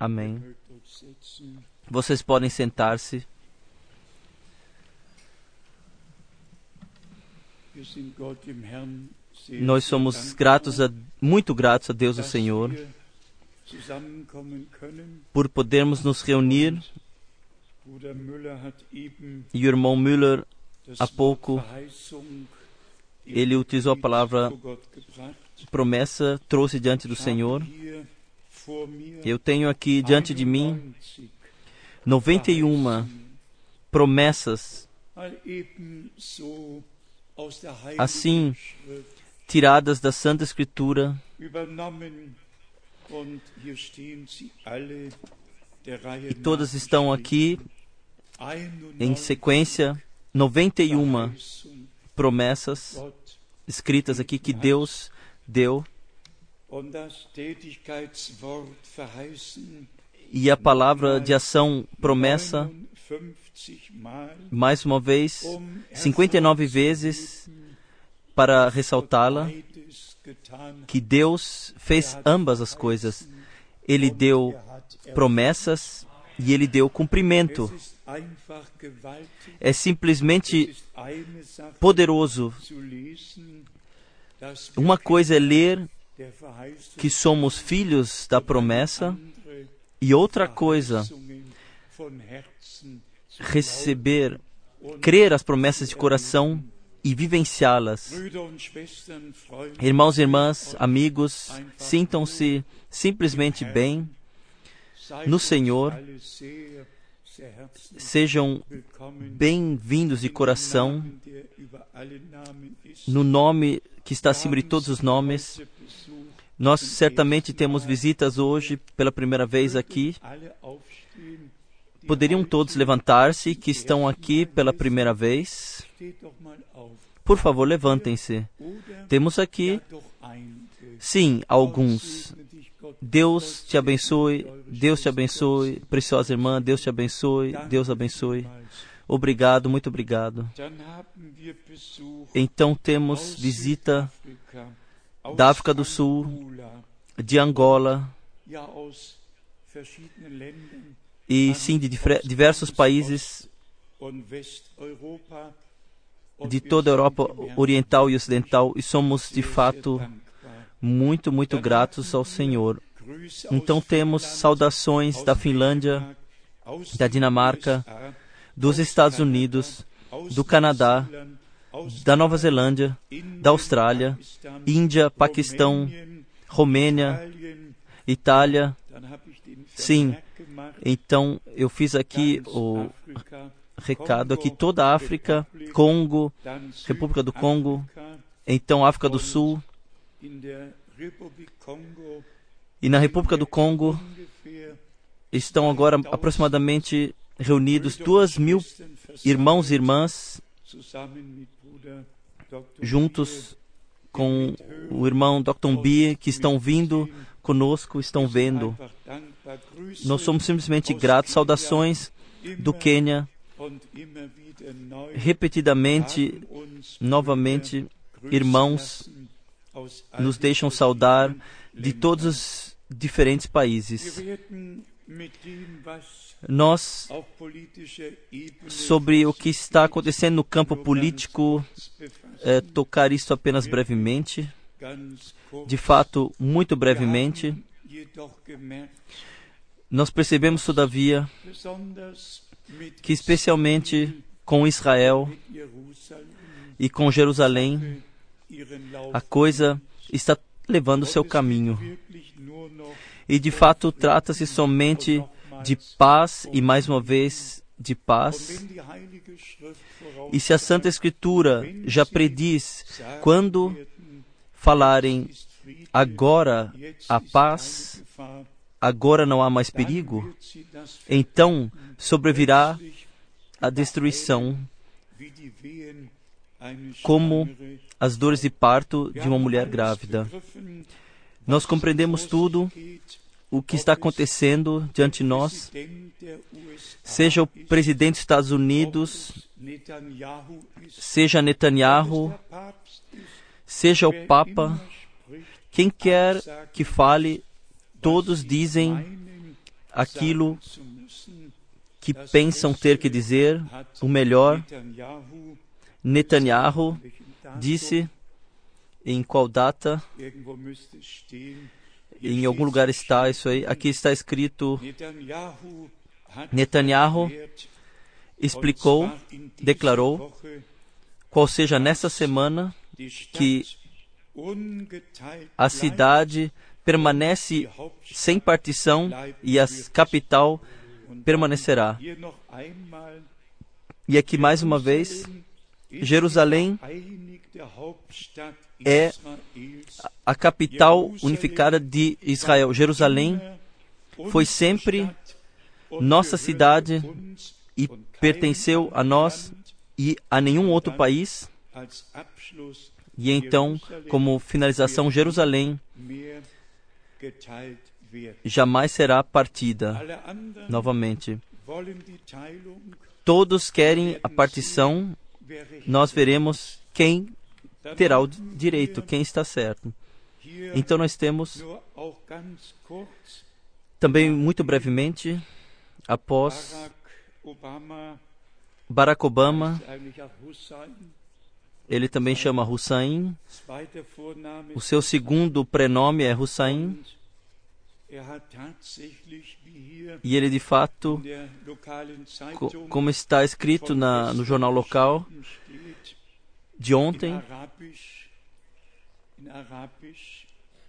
Amém. Vocês podem sentar-se. Nós somos gratos a, muito gratos a Deus o Senhor por podermos nos reunir. E o irmão Müller, há pouco, ele utilizou a palavra promessa, trouxe diante do Senhor. Eu tenho aqui diante de mim 91 promessas, assim tiradas da Santa Escritura. E todas estão aqui em sequência, 91 promessas escritas aqui que Deus deu. E a palavra de ação promessa, mais uma vez, 59 vezes, para ressaltá-la, que Deus fez ambas as coisas. Ele deu promessas e ele deu cumprimento. É simplesmente poderoso. Uma coisa é ler que somos filhos da promessa, e outra coisa, receber, crer as promessas de coração e vivenciá-las. Irmãos e irmãs, amigos, sintam-se simplesmente bem no Senhor. Sejam bem-vindos de coração no nome que está acima de todos os nomes. Nós certamente temos visitas hoje pela primeira vez aqui. Poderiam todos levantar-se que estão aqui pela primeira vez? Por favor, levantem-se. Temos aqui, sim, alguns. Deus te abençoe, Deus te abençoe, preciosa irmã, Deus te abençoe, Deus abençoe. Obrigado, muito obrigado. Então temos visita da África do Sul, de Angola e sim de diversos países de toda a Europa Oriental e Ocidental e somos de fato muito, muito gratos ao Senhor. Então temos saudações da Finlândia, da Dinamarca, dos Estados Unidos, do Canadá, da Nova Zelândia, da Austrália, Índia, Paquistão, Romênia, Itália. Sim, então eu fiz aqui o recado aqui toda a África, Congo, República do Congo, então África do Sul. E na República do Congo estão agora aproximadamente reunidos duas mil irmãos e irmãs juntos com o irmão Dr. B, que estão vindo conosco, estão vendo. Nós somos simplesmente gratos. Saudações do Quênia. Repetidamente, novamente, irmãos nos deixam saudar de todos os diferentes países. Nós, sobre o que está acontecendo no campo político, é, tocar isso apenas brevemente, de fato, muito brevemente. Nós percebemos, todavia, que especialmente com Israel e com Jerusalém, a coisa está levando seu caminho. E de fato trata-se somente de paz e mais uma vez de paz. E se a Santa Escritura já prediz quando falarem agora a paz, agora não há mais perigo, então sobrevirá a destruição, como as dores de parto de uma mulher grávida. Nós compreendemos tudo o que está acontecendo diante de nós, seja o presidente dos Estados Unidos, seja Netanyahu, seja o Papa, quem quer que fale, todos dizem aquilo que pensam ter que dizer, o melhor. Netanyahu disse em qual data, em algum lugar está isso aí, aqui está escrito: Netanyahu explicou, declarou, qual seja nessa semana que a cidade permanece sem partição e a capital permanecerá. E aqui mais uma vez, Jerusalém é a capital unificada de Israel. Jerusalém foi sempre nossa cidade e pertenceu a nós e a nenhum outro país. E então, como finalização, Jerusalém jamais será partida novamente. Todos querem a partição, nós veremos quem terá o direito, quem está certo. Então nós temos também muito brevemente após Barack Obama, ele também chama Hussein. O seu segundo prenome é Hussein. E ele, de fato, como está escrito na, no jornal local de ontem,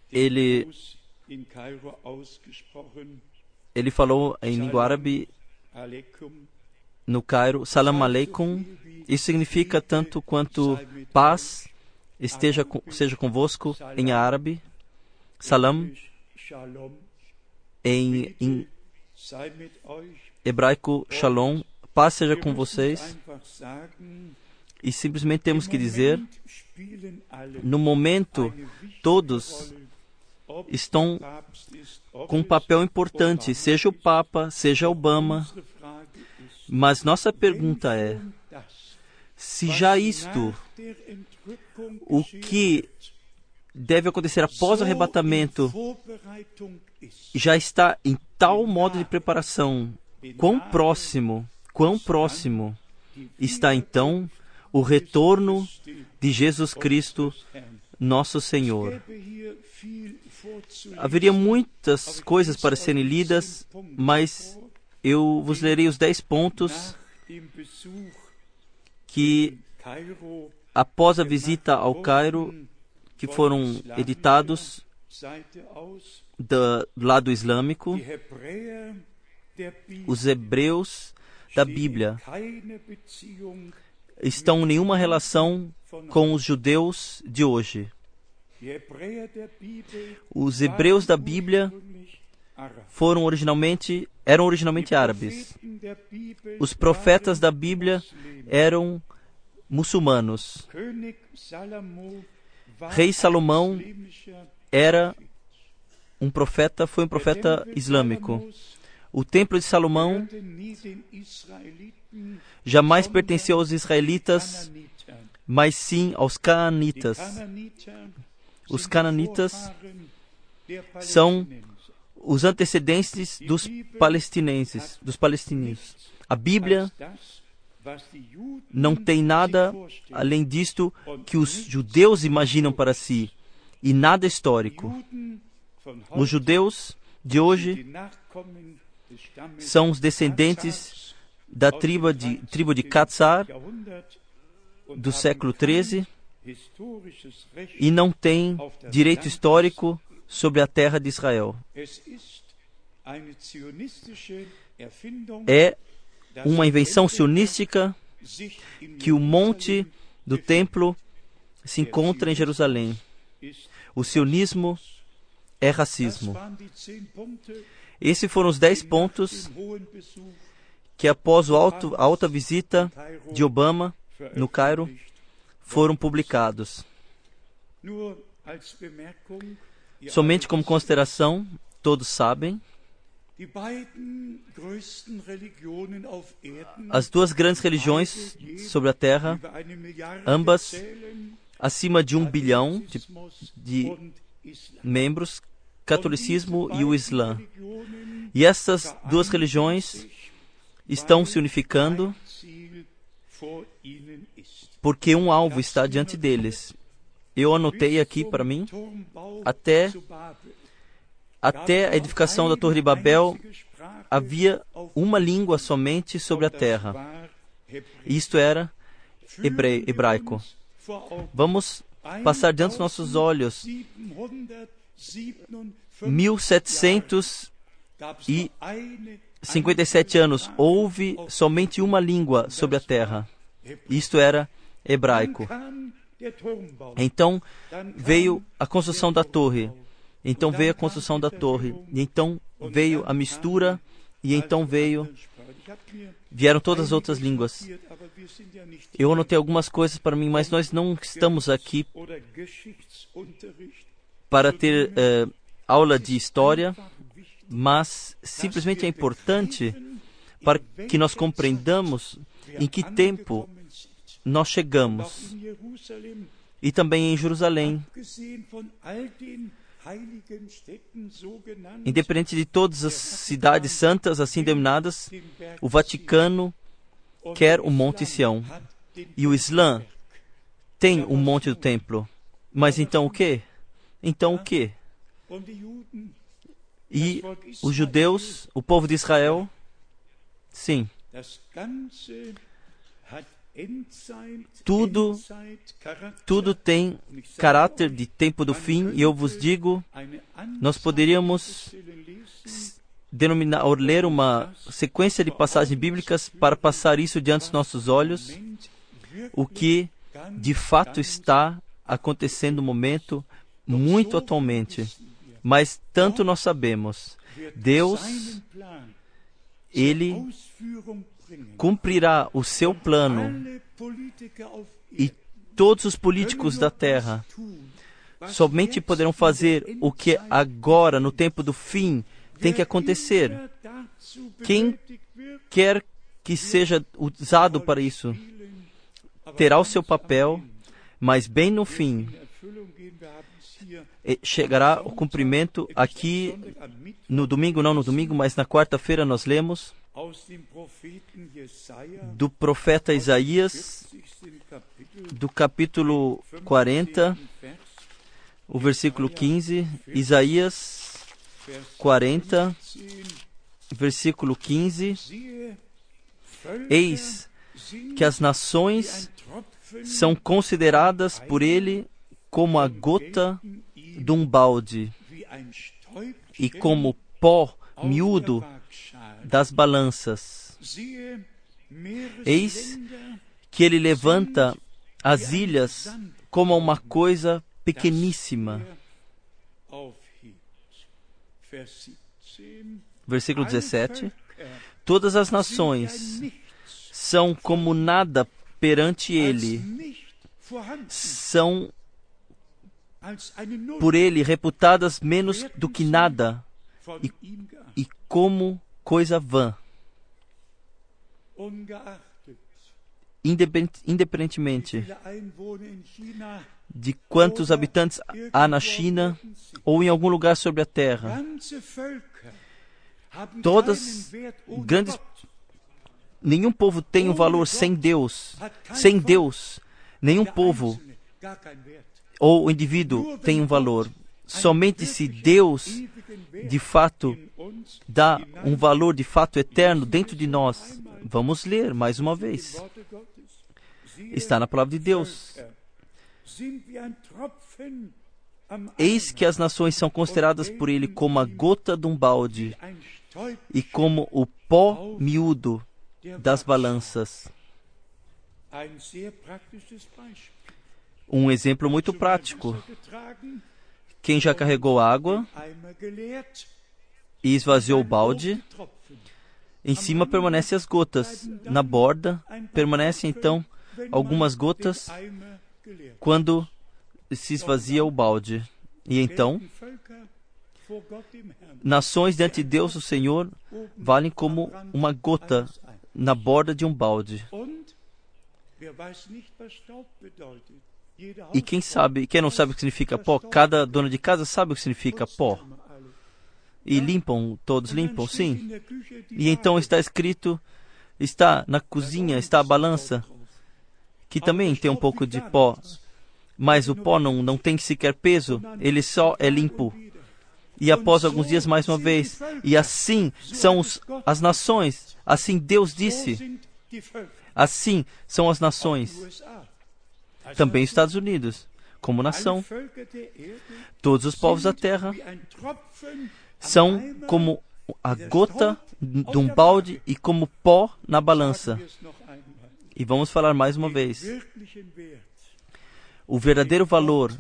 ele, ele falou em língua árabe no Cairo, Salam Aleikum. Isso significa tanto quanto paz esteja seja convosco em árabe, Salam em, em hebraico Shalom, paz seja com vocês. E simplesmente temos que dizer, no momento, todos estão com um papel importante, seja o Papa, seja Obama. Mas nossa pergunta é: se já isto, o que deve acontecer após o arrebatamento, já está em tal modo de preparação, quão próximo, quão próximo está então o retorno de Jesus Cristo, nosso Senhor. Haveria muitas coisas para serem lidas, mas eu vos lerei os dez pontos que, após a visita ao Cairo, que foram editados do lado islâmico, os hebreus da Bíblia estão em nenhuma relação com os judeus de hoje. Os hebreus da Bíblia foram originalmente eram originalmente árabes. Os profetas da Bíblia eram muçulmanos. Rei Salomão era um profeta, foi um profeta islâmico. O templo de Salomão jamais pertenceu aos israelitas, mas sim aos cananitas. Os cananitas são os antecedentes dos palestinenses, dos palestinos. A Bíblia não tem nada além disto que os judeus imaginam para si e nada histórico. Os judeus de hoje são os descendentes da tribo de, tribo de Katzar do século XIII e não têm direito histórico sobre a terra de Israel. É uma invenção sionística que o monte do templo se encontra em Jerusalém. O sionismo é racismo. Esses foram os dez pontos que, após a alta visita de Obama no Cairo, foram publicados. Somente como consideração, todos sabem, as duas grandes religiões sobre a Terra, ambas acima de um bilhão de, de membros, catolicismo e o Islã. E essas duas religiões estão se unificando porque um alvo está diante deles. Eu anotei aqui para mim, até, até a edificação da Torre de Babel, havia uma língua somente sobre a terra. Isto era hebraico. Vamos passar diante dos nossos olhos 1757 anos. Houve somente uma língua sobre a terra. Isto era hebraico. Então veio a construção da torre. Então veio a construção da torre. E então veio a mistura. E então veio. Vieram todas as outras línguas. Eu anotei algumas coisas para mim, mas nós não estamos aqui para ter uh, aula de história, mas simplesmente é importante para que nós compreendamos em que tempo nós chegamos. E também em Jerusalém. Independente de todas as cidades santas assim denominadas, o Vaticano quer o Monte Sião. E o Islã tem o Monte do Templo. Mas então o que? Então o que? E os judeus, o povo de Israel, sim, tudo, tudo tem caráter de tempo do fim, e eu vos digo, nós poderíamos denominar ou ler uma sequência de passagens bíblicas para passar isso diante dos nossos olhos, o que de fato está acontecendo no momento muito atualmente. Mas tanto nós sabemos, Deus, Ele cumprirá o seu plano e todos os políticos da terra somente poderão fazer o que agora, no tempo do fim, tem que acontecer. Quem quer que seja usado para isso terá o seu papel, mas bem no fim chegará o cumprimento aqui no domingo, não no domingo, mas na quarta-feira nós lemos do profeta Isaías, do capítulo 40, o versículo 15, Isaías 40, versículo 15. Eis que as nações são consideradas por ele como a gota de um balde e como pó miúdo das balanças. Eis que ele levanta as ilhas como uma coisa pequeníssima. Versículo 17: Todas as nações são como nada perante ele, são por ele reputadas menos do que nada e, e como coisa vã. Independentemente de quantos habitantes há na China ou em algum lugar sobre a terra, todas grandes nenhum povo tem um valor sem Deus. Sem Deus, nenhum povo ou o indivíduo tem um valor. Somente se Deus, de fato, dá um valor de fato eterno dentro de nós. Vamos ler mais uma vez. Está na palavra de Deus. Eis que as nações são consideradas por ele como a gota de um balde e como o pó miúdo das balanças. Um exemplo muito prático. Quem já carregou água e esvaziou o balde, em cima permanecem as gotas. Na borda permanecem então algumas gotas quando se esvazia o balde. E então, nações diante de Deus, o Senhor, valem como uma gota na borda de um balde. E quem sabe, quem não sabe o que significa pó, cada dono de casa sabe o que significa pó. e limpam, todos limpam, sim. E então está escrito, está na cozinha, está a balança, que também tem um pouco de pó, mas o pó não, não tem sequer peso, ele só é limpo. E após alguns dias, mais uma vez, e assim são os, as nações, assim Deus disse, assim são as nações, também os Estados Unidos, como nação. Todos os povos da terra são como a gota de um balde e como pó na balança. E vamos falar mais uma vez. O verdadeiro valor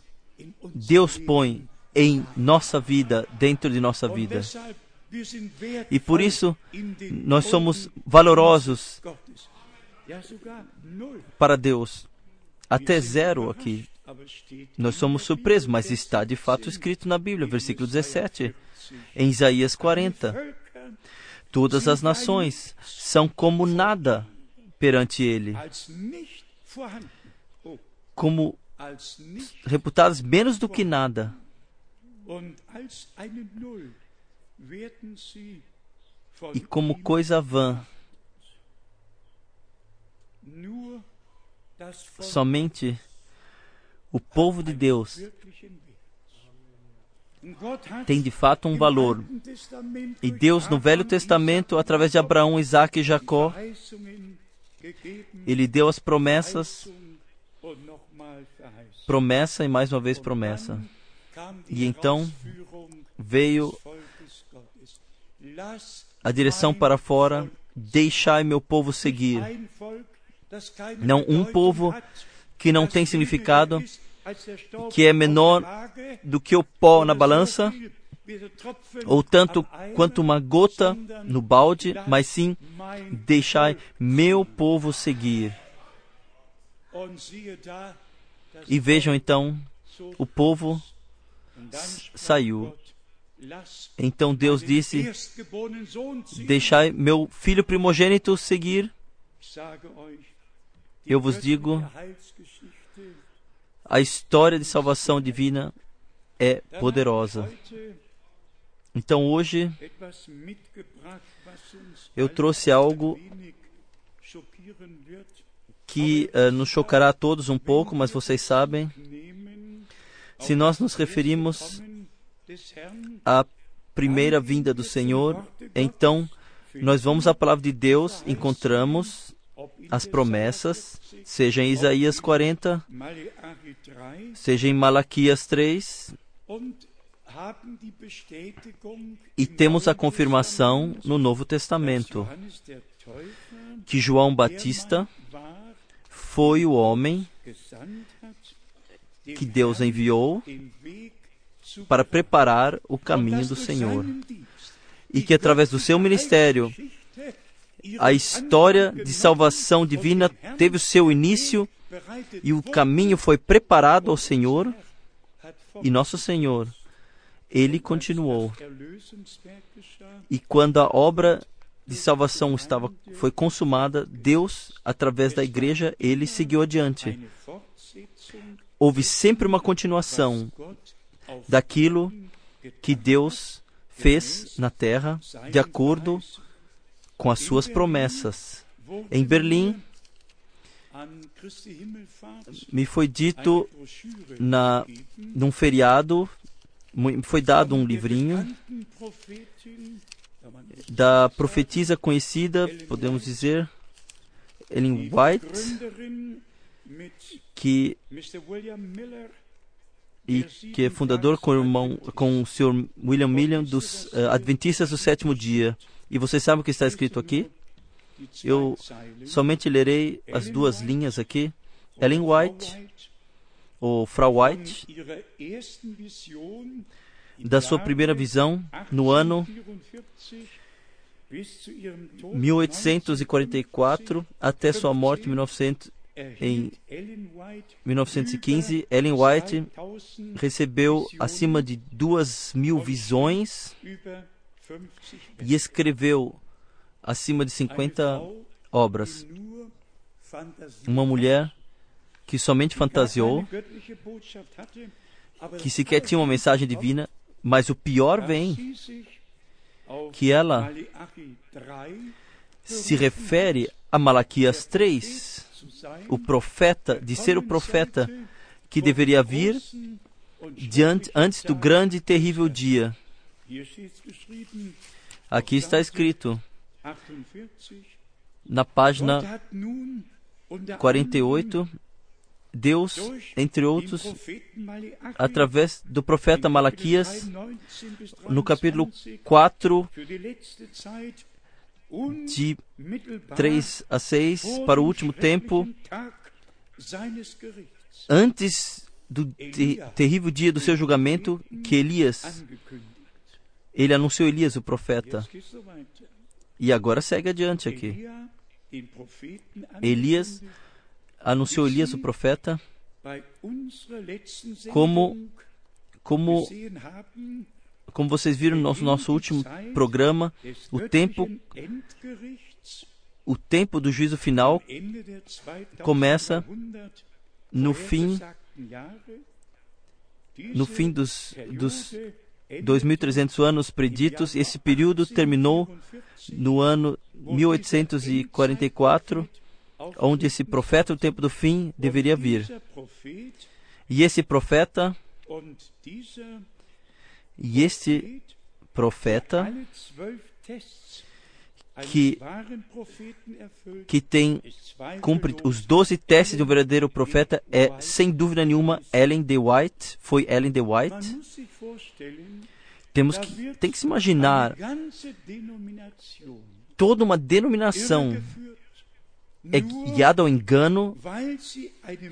Deus põe em nossa vida, dentro de nossa vida. E por isso nós somos valorosos para Deus. Até zero aqui. Nós somos surpresos, mas está de fato escrito na Bíblia, versículo 17, em Isaías 40. Todas as nações são como nada perante Ele, como reputadas menos do que nada. E como coisa vã, somente o povo de Deus tem de fato um valor. E Deus, no Velho Testamento, através de Abraão, Isaac e Jacó, ele deu as promessas, promessa e mais uma vez promessa. E então veio a direção para fora: deixai meu povo seguir. Não um povo que não tem significado, que é menor do que o pó na balança, ou tanto quanto uma gota no balde, mas sim deixai meu povo seguir. E vejam então, o povo saiu. Então Deus disse: Deixai meu filho primogênito seguir. Eu vos digo, a história de salvação divina é poderosa. Então hoje eu trouxe algo que uh, nos chocará a todos um pouco, mas vocês sabem, se nós nos referimos à primeira vinda do Senhor, então nós vamos à palavra de Deus, encontramos as promessas, seja em Isaías 40, seja em Malaquias 3, e temos a confirmação no Novo Testamento que João Batista foi o homem que Deus enviou para preparar o caminho do Senhor. E que através do seu ministério, a história de salvação divina teve o seu início e o caminho foi preparado ao Senhor. E nosso Senhor, ele continuou. E quando a obra de salvação estava foi consumada, Deus, através da igreja, ele seguiu adiante. Houve sempre uma continuação daquilo que Deus fez na terra, de acordo com as suas promessas. Em Berlim, me foi dito na num feriado, foi dado um livrinho da profetisa conhecida, podemos dizer, Ellen White, que e que é fundador com o, irmão, com o Sr. William Millian dos uh, Adventistas do Sétimo Dia. E você sabe o que está escrito aqui? Eu somente lerei as duas linhas aqui. Ellen White, ou Frau White, da sua primeira visão no ano 1844 até sua morte em 1900, em 1915, Ellen White recebeu acima de duas mil visões e escreveu acima de 50 obras. Uma mulher que somente fantasiou, que sequer tinha uma mensagem divina, mas o pior vem que ela se refere a Malaquias 3, o profeta, de ser o profeta que deveria vir diante, antes do grande e terrível dia. Aqui está escrito, na página 48, Deus, entre outros, através do profeta Malaquias, no capítulo 4, de 3 a 6, para o último tempo, antes do te terrível dia do seu julgamento, que Elias, ele anunciou Elias, o profeta. E agora segue adiante aqui. Elias anunciou Elias, o profeta, como, como, como vocês viram no nosso, nosso último programa, o tempo, o tempo do juízo final começa no fim, no fim dos, dos 2.300 anos preditos. Esse período terminou no ano 1844 onde esse profeta do tempo do fim deveria vir. E esse profeta e este profeta que, que tem cumpre os doze testes de um verdadeiro profeta é, sem dúvida nenhuma, Ellen de White. Foi Ellen de White. Temos que, tem que se imaginar toda uma denominação é guiada ao engano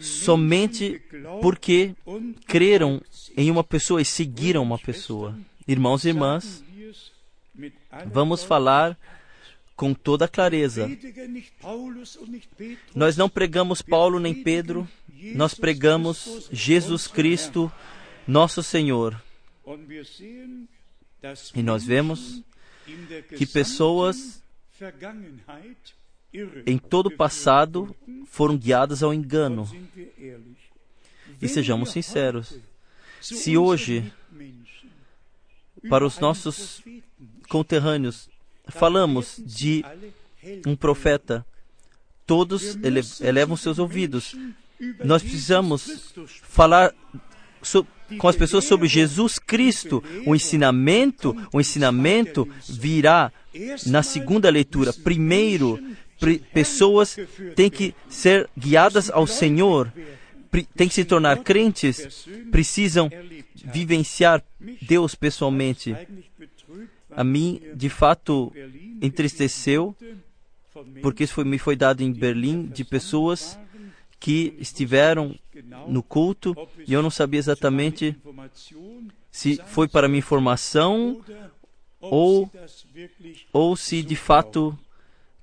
somente porque creram em uma pessoa e seguiram uma pessoa. Irmãos e irmãs, vamos falar com toda clareza. Nós não pregamos Paulo nem Pedro, nós pregamos Jesus Cristo, nosso Senhor. E nós vemos que pessoas em todo o passado foram guiadas ao engano. E sejamos sinceros, se hoje, para os nossos conterrâneos, falamos de um profeta, todos ele elevam seus ouvidos. Nós precisamos falar so, com as pessoas sobre Jesus Cristo. O ensinamento, o ensinamento virá na segunda leitura. Primeiro, pessoas têm que ser guiadas ao Senhor, têm que se tornar crentes, precisam vivenciar Deus pessoalmente. A mim, de fato, entristeceu, porque isso foi, me foi dado em Berlim, de pessoas que estiveram no culto e eu não sabia exatamente se foi para minha informação ou, ou se de fato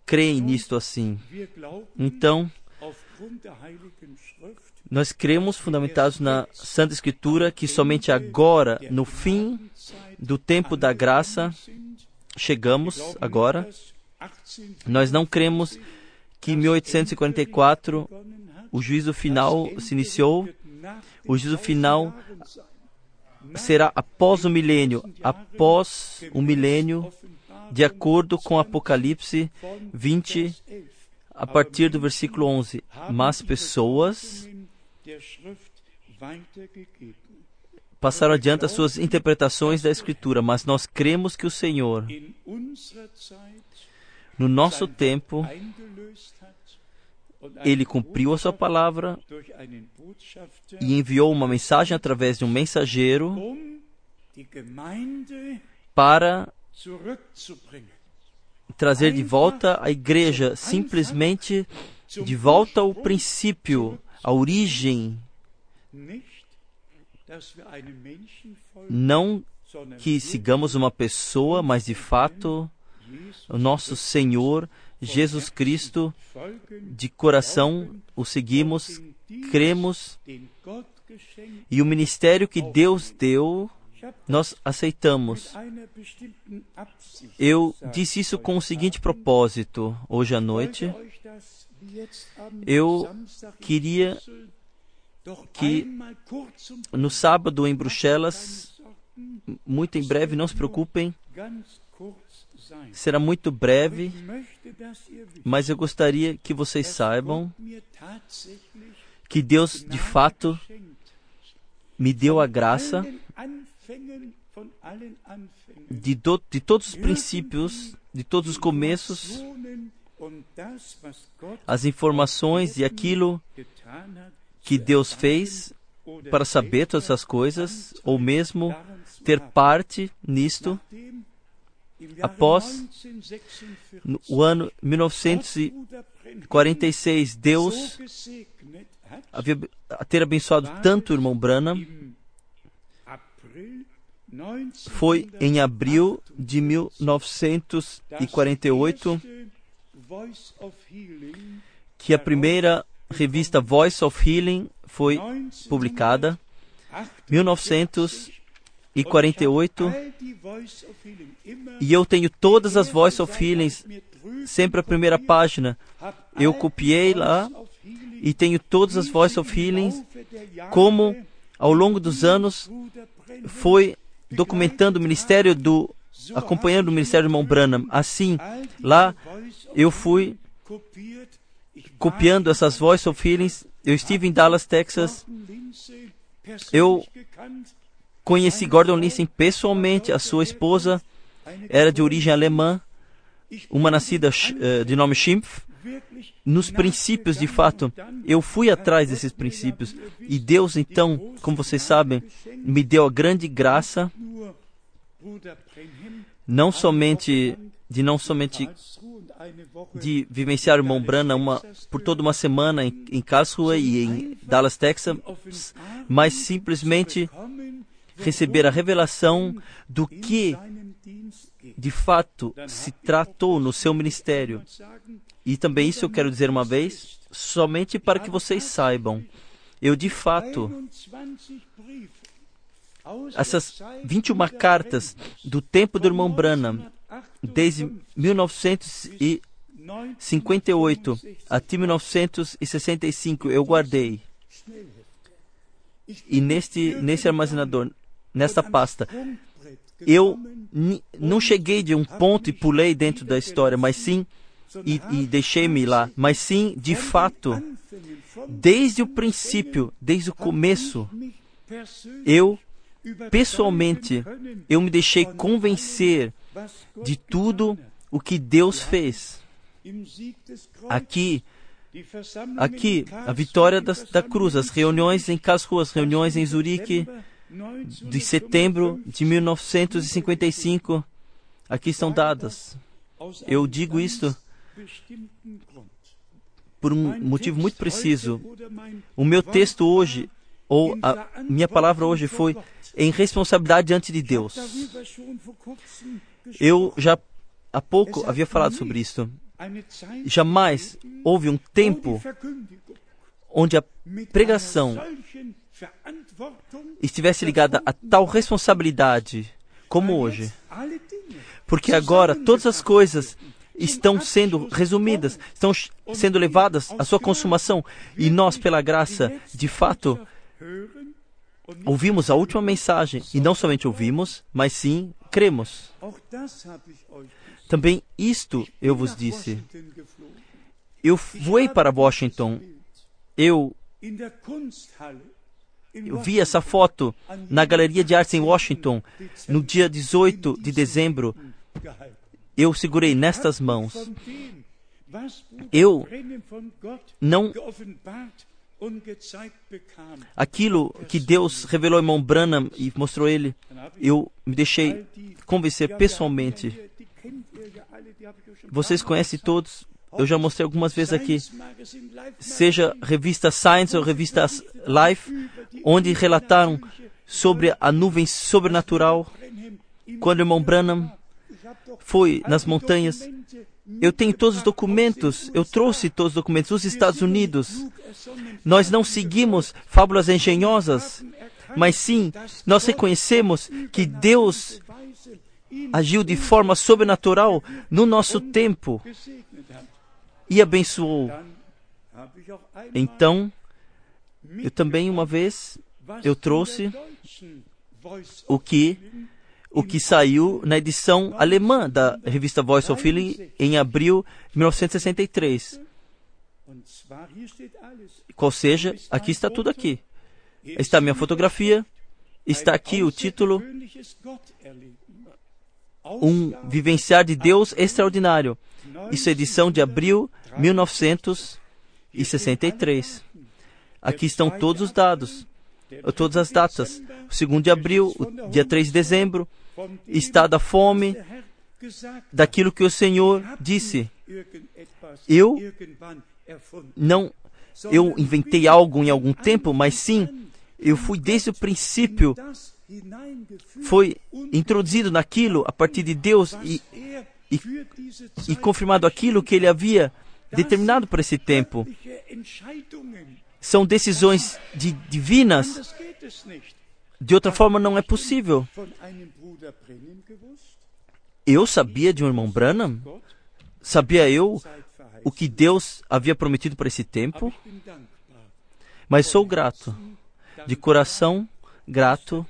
creem nisto assim. Então, nós cremos, fundamentados na Santa Escritura, que somente agora, no fim do tempo da graça, chegamos agora. Nós não cremos que em 1844 o juízo final se iniciou. O juízo final será após o milênio, após o milênio de acordo com Apocalipse 20, a partir do versículo 11. Mas pessoas passaram adiante as suas interpretações da Escritura, mas nós cremos que o Senhor, no nosso tempo, ele cumpriu a sua palavra e enviou uma mensagem através de um mensageiro para trazer de volta a igreja, simplesmente de volta ao princípio, à origem. Não que sigamos uma pessoa, mas de fato o nosso Senhor Jesus Cristo, de coração o seguimos, cremos e o ministério que Deus deu nós aceitamos. Eu disse isso com o seguinte propósito hoje à noite. Eu queria que no sábado em Bruxelas, muito em breve, não se preocupem, será muito breve, mas eu gostaria que vocês saibam que Deus, de fato, me deu a graça de, do, de todos os princípios, de todos os começos, as informações e aquilo que Deus fez para saber todas essas coisas, ou mesmo ter parte nisto, após o ano 1946, Deus havia ter abençoado tanto o irmão Branham, foi em abril de 1948 que a primeira revista Voice of Healing foi publicada. 1948 e eu tenho todas as Voice of Healings, sempre a primeira página. Eu copiei lá e tenho todas as Voice of Healings, como ao longo dos anos foi documentando o ministério do acompanhando o ministério do irmão Branham. Assim, lá eu fui copiando essas Voice of Healings. Eu estive em Dallas, Texas. Eu conheci Gordon Lindsay pessoalmente. A sua esposa era de origem alemã, uma nascida uh, de nome Schimpf. Nos princípios, de fato, eu fui atrás desses princípios. E Deus, então, como vocês sabem, me deu a grande graça não somente de não somente de vivenciar o irmão Brana uma, por toda uma semana em, em Karlsruhe e em Dallas, Texas, mas simplesmente receber a revelação do que de fato se tratou no seu ministério. E também isso eu quero dizer uma vez, somente para que vocês saibam. Eu de fato essas 21 cartas do tempo do irmão Branham, desde 1958 até 1965, eu guardei. E neste, nesse armazenador, nesta pasta, eu não cheguei de um ponto e pulei dentro da história, mas sim, e, e deixei-me lá, mas sim, de fato, desde o princípio, desde o começo, eu pessoalmente, eu me deixei convencer de tudo o que Deus fez. Aqui, aqui, a vitória da, da cruz, as reuniões em Karlsruhe, as reuniões em Zurique, de setembro de 1955, aqui estão dadas. Eu digo isto por um motivo muito preciso. O meu texto hoje, ou a minha palavra hoje foi em responsabilidade diante de Deus. Eu já há pouco havia falado sobre isso. Jamais houve um tempo onde a pregação estivesse ligada a tal responsabilidade como hoje. Porque agora todas as coisas estão sendo resumidas, estão sendo levadas à sua consumação. E nós, pela graça, de fato, Ouvimos a última mensagem e não somente ouvimos, mas sim cremos. Também isto eu vos disse. Eu voei para Washington. Eu, eu vi essa foto na Galeria de Artes em Washington no dia 18 de dezembro. Eu segurei nestas mãos. Eu não Aquilo que Deus revelou ao irmão Branham e mostrou ele, eu me deixei convencer pessoalmente. Vocês conhecem todos, eu já mostrei algumas vezes aqui, seja revista Science ou revista Life, onde relataram sobre a nuvem sobrenatural, quando o irmão Branham foi nas montanhas eu tenho todos os documentos, eu trouxe todos os documentos dos Estados Unidos. Nós não seguimos fábulas engenhosas, mas sim, nós reconhecemos que Deus agiu de forma sobrenatural no nosso tempo e abençoou. Então, eu também uma vez eu trouxe o que o que saiu na edição alemã da revista Voice of Healing em abril de 1963. Qual seja, aqui está tudo aqui. Está a minha fotografia, está aqui o título Um Vivenciar de Deus Extraordinário. Isso é edição de abril de 1963. Aqui estão todos os dados, todas as datas. O 2 de abril, o dia 3 de dezembro, está da fome, daquilo que o Senhor disse. Eu não eu inventei algo em algum tempo, mas sim, eu fui desde o princípio, foi introduzido naquilo a partir de Deus e, e, e confirmado aquilo que ele havia determinado para esse tempo. São decisões de, divinas. De outra forma, não é possível. Eu sabia de um irmão Branham? Sabia eu o que Deus havia prometido para esse tempo, mas sou grato, de coração grato,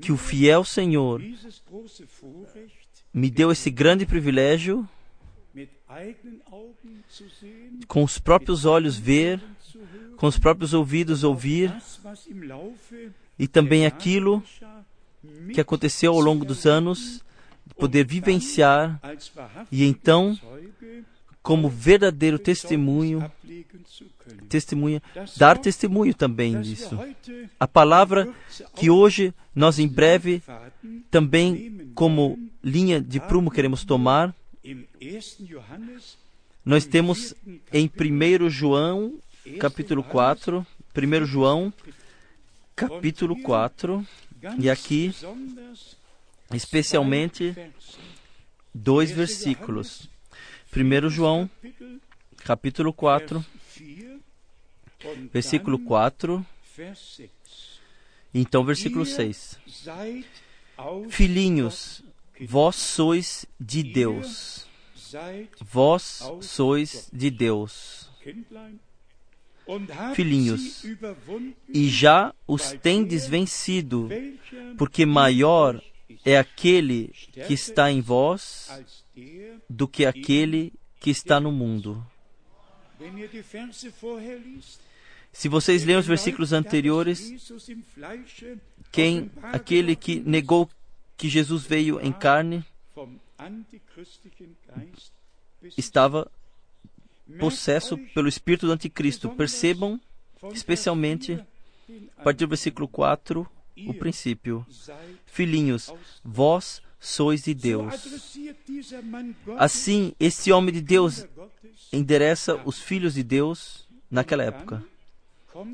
que o fiel Senhor me deu esse grande privilégio com os próprios olhos ver, com os próprios ouvidos ouvir, e também aquilo que aconteceu ao longo dos anos, poder vivenciar e então como verdadeiro testemunho, testemunha, dar testemunho também disso. A palavra que hoje nós em breve também como linha de prumo queremos tomar, nós temos em 1 João, capítulo 4, 1 João, capítulo 4, e aqui, especialmente, dois versículos. 1 João, capítulo 4, versículo 4, então versículo 6. Filhinhos, vós sois de Deus. Vós sois de Deus. Filhinhos, e já os tendes vencido, porque maior é aquele que está em vós do que aquele que está no mundo. Se vocês lerem os versículos anteriores, quem aquele que negou que Jesus veio em carne estava possesso pelo espírito do anticristo. Percebam, especialmente a partir do versículo 4, o princípio. Filhinhos, vós sois de Deus. Assim, esse homem de Deus endereça os filhos de Deus naquela época.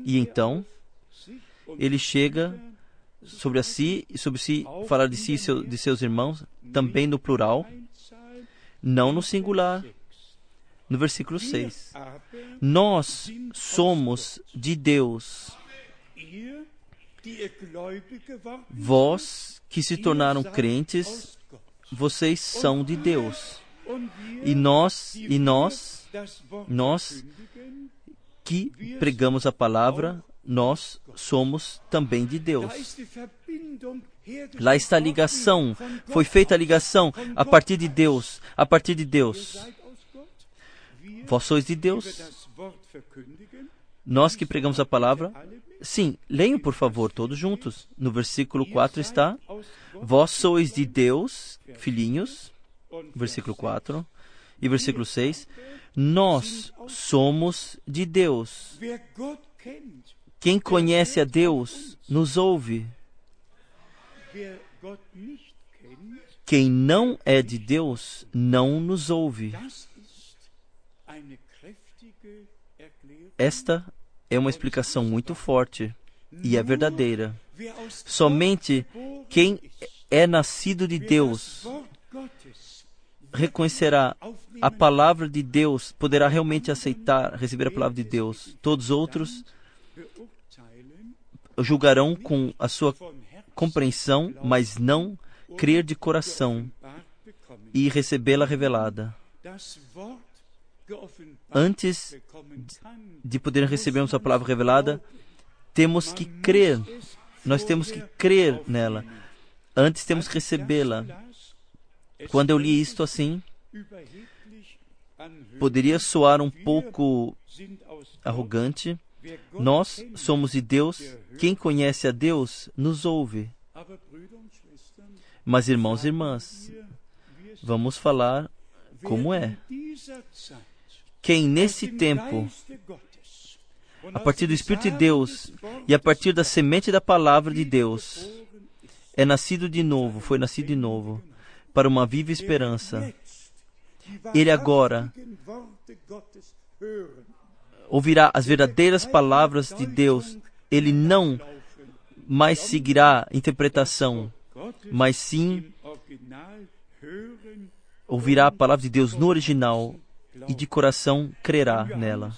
E então, ele chega sobre si e sobre si falar de si e de seus irmãos, também no plural, não no singular. No versículo 6. Nós somos de Deus. Vós que se tornaram crentes, vocês são de Deus. E nós, e nós, nós que pregamos a palavra, nós somos também de Deus. Lá está a ligação, foi feita a ligação a partir de Deus, a partir de Deus. Vós sois de Deus. Nós que pregamos a palavra, sim, leiam por favor todos juntos. No versículo 4 está: Vós sois de Deus, filhinhos. Versículo 4. E versículo 6: Nós somos de Deus. Quem conhece a Deus nos ouve. Quem não é de Deus não nos ouve. Esta é uma explicação muito forte e é verdadeira. Somente quem é nascido de Deus reconhecerá a palavra de Deus, poderá realmente aceitar, receber a palavra de Deus. Todos outros julgarão com a sua compreensão, mas não crer de coração e recebê-la revelada. Antes de poder recebermos a palavra revelada, temos que crer. Nós temos que crer nela Antes temos que recebê-la. Quando eu li isto assim, poderia soar um pouco arrogante. Nós somos de Deus. Quem conhece a Deus nos ouve. Mas, irmãos e irmãs, vamos falar como é. Quem nesse tempo, a partir do Espírito de Deus e a partir da semente da palavra de Deus, é nascido de novo, foi nascido de novo, para uma viva esperança, ele agora ouvirá as verdadeiras palavras de Deus. Ele não mais seguirá interpretação, mas sim ouvirá a palavra de Deus no original e de coração crerá nela.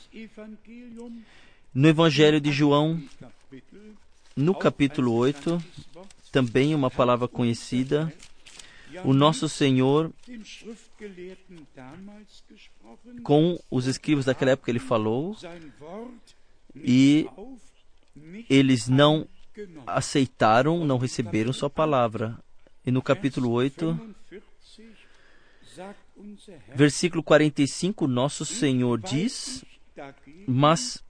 No Evangelho de João, no capítulo 8, também uma palavra conhecida, o nosso Senhor, com os escribas daquela época, ele falou e eles não aceitaram, não receberam sua palavra. E no capítulo 8, versículo 45, nosso Senhor diz: Mas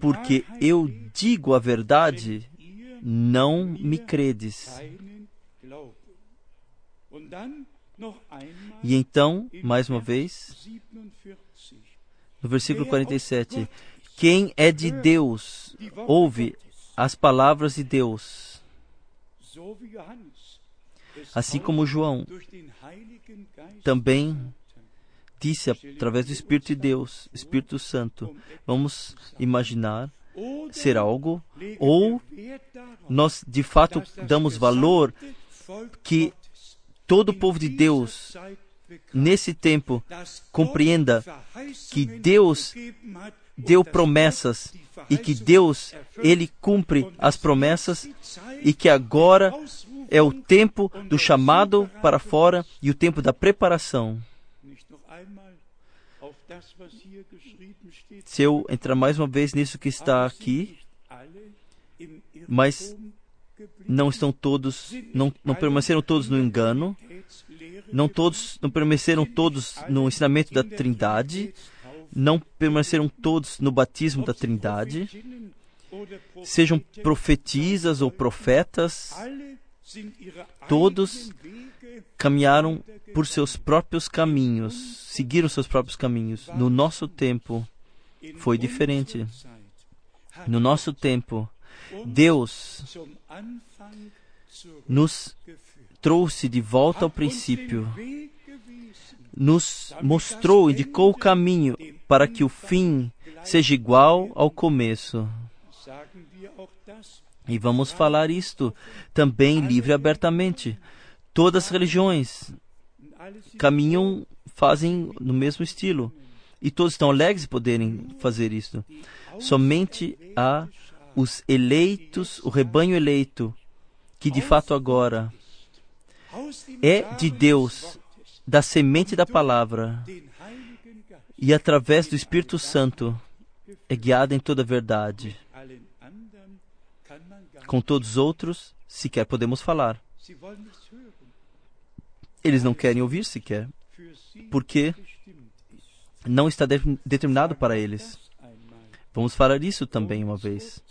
porque eu digo a verdade, não me credes. E então, mais uma vez, no versículo 47, quem é de Deus ouve as palavras de Deus. Assim como João também disse através do Espírito de Deus, Espírito Santo. Vamos imaginar ser algo, ou nós de fato damos valor que todo o povo de Deus nesse tempo compreenda que Deus deu promessas e que Deus ele cumpre as promessas e que agora é o tempo do chamado para fora e o tempo da preparação. Se eu entrar mais uma vez nisso que está aqui, mas não estão todos, não, não permaneceram todos no engano, não todos, não permaneceram todos no ensinamento da Trindade, não permaneceram todos no batismo da Trindade, sejam profetisas ou profetas, todos caminharam por seus próprios caminhos, seguiram seus próprios caminhos. No nosso tempo foi diferente. No nosso tempo, Deus nos trouxe de volta ao princípio, nos mostrou, indicou o caminho para que o fim seja igual ao começo. E vamos falar isto também livre e abertamente. Todas as religiões caminham, fazem no mesmo estilo. E todos estão alegres de poderem fazer isto. Somente há os eleitos, o rebanho eleito, que de fato agora é de Deus, da semente da palavra, e através do Espírito Santo é guiado em toda a verdade. Com todos os outros, sequer podemos falar. Eles não querem ouvir sequer, porque não está de determinado para eles. Vamos falar isso também uma vez.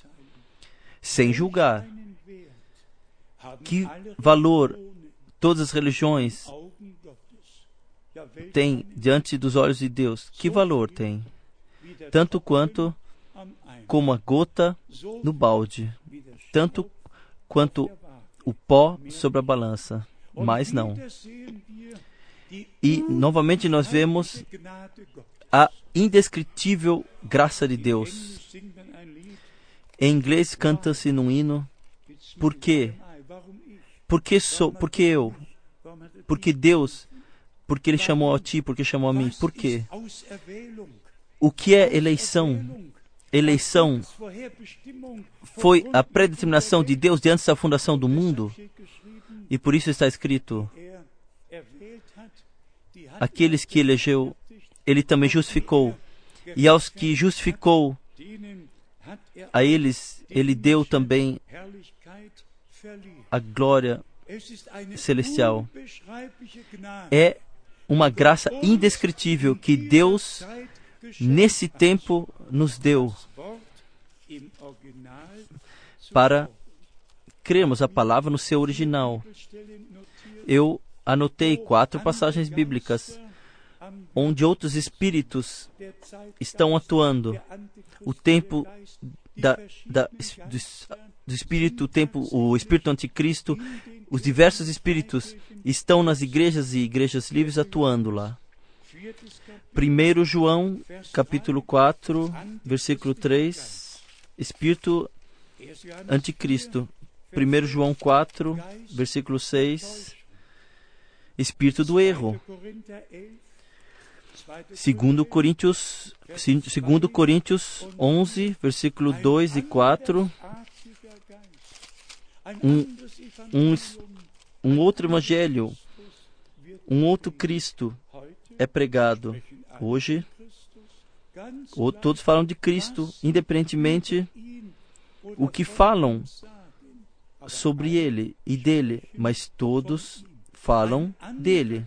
Sem julgar. Que valor todas as religiões têm diante dos olhos de Deus? Que valor tem? Tanto quanto como a gota no balde, tanto quanto o pó sobre a balança, mas não. E novamente nós vemos a indescritível graça de Deus. Em inglês canta-se num hino, por quê? Porque sou, porque eu? Porque Deus? Porque ele chamou a ti, porque chamou a mim? Por quê? O que é eleição? Eleição foi a predeterminação de Deus de antes da fundação do mundo. E por isso está escrito: aqueles que elegeu, ele também justificou. E aos que justificou, a eles, ele deu também a glória celestial. É uma graça indescritível que Deus, nesse tempo, nos deu para crermos a palavra no seu original. Eu anotei quatro passagens bíblicas onde outros espíritos estão atuando. O tempo da, da, do, do espírito, o tempo, o espírito anticristo, os diversos espíritos estão nas igrejas e igrejas livres atuando lá. 1 João, capítulo 4, versículo 3, espírito anticristo. 1 João 4, versículo 6, espírito do erro. Segundo Coríntios, segundo Coríntios 11, versículo 2 e 4, um, um, um outro evangelho, um outro Cristo é pregado. Hoje, todos falam de Cristo, independentemente o que falam sobre ele e dele, mas todos falam dele.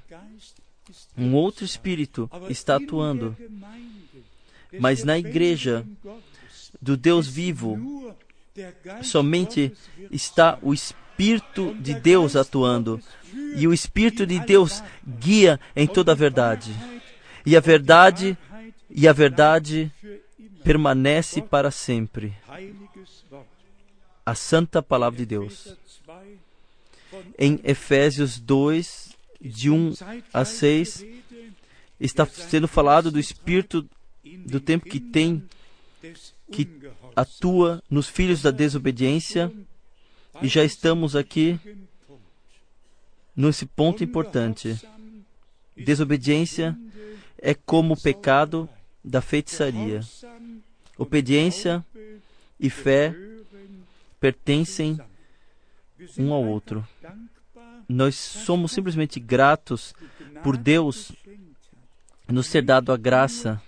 Um outro espírito está atuando. Mas na igreja do Deus vivo, somente está o Espírito de Deus atuando. E o Espírito de Deus guia em toda a verdade. E a verdade, e a verdade permanece para sempre. A santa palavra de Deus. Em Efésios 2, de 1 a 6, está sendo falado do espírito do tempo que tem, que atua nos filhos da desobediência, e já estamos aqui nesse ponto importante. Desobediência é como o pecado da feitiçaria. Obediência e fé pertencem um ao outro nós somos simplesmente gratos por Deus nos ter dado a graça,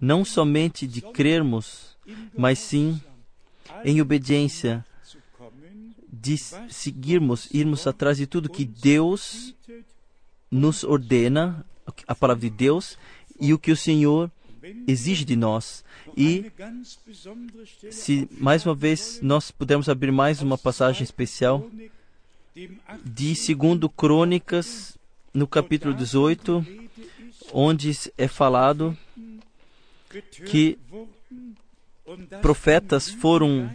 não somente de crermos, mas sim em obediência, de seguirmos, irmos atrás de tudo que Deus nos ordena, a palavra de Deus, e o que o Senhor exige de nós. E se mais uma vez nós pudermos abrir mais uma passagem especial de segundo Crônicas, no capítulo 18, onde é falado que profetas foram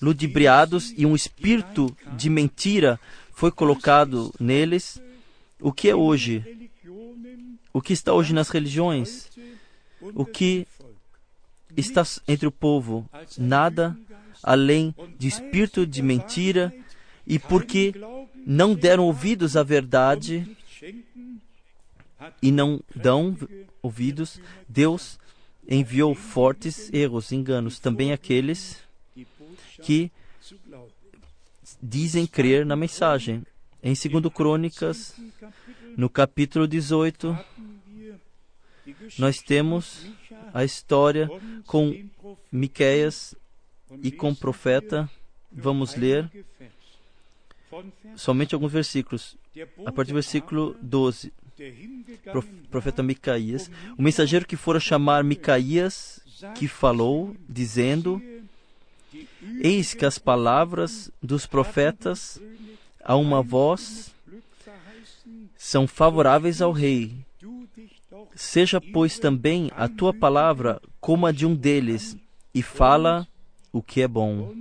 ludibriados e um espírito de mentira foi colocado neles. O que é hoje? O que está hoje nas religiões? O que está entre o povo? Nada além de espírito de mentira e porque não deram ouvidos à verdade e não dão ouvidos, Deus enviou fortes erros, enganos, também aqueles que dizem crer na mensagem. Em 2 Crônicas, no capítulo 18, nós temos a história com Miqueias e com o profeta. Vamos ler somente alguns versículos. A partir do versículo 12, profeta Micaías, o mensageiro que fora chamar Micaías, que falou, dizendo: Eis que as palavras dos profetas a uma voz são favoráveis ao rei. Seja, pois, também a tua palavra como a de um deles, e fala o que é bom.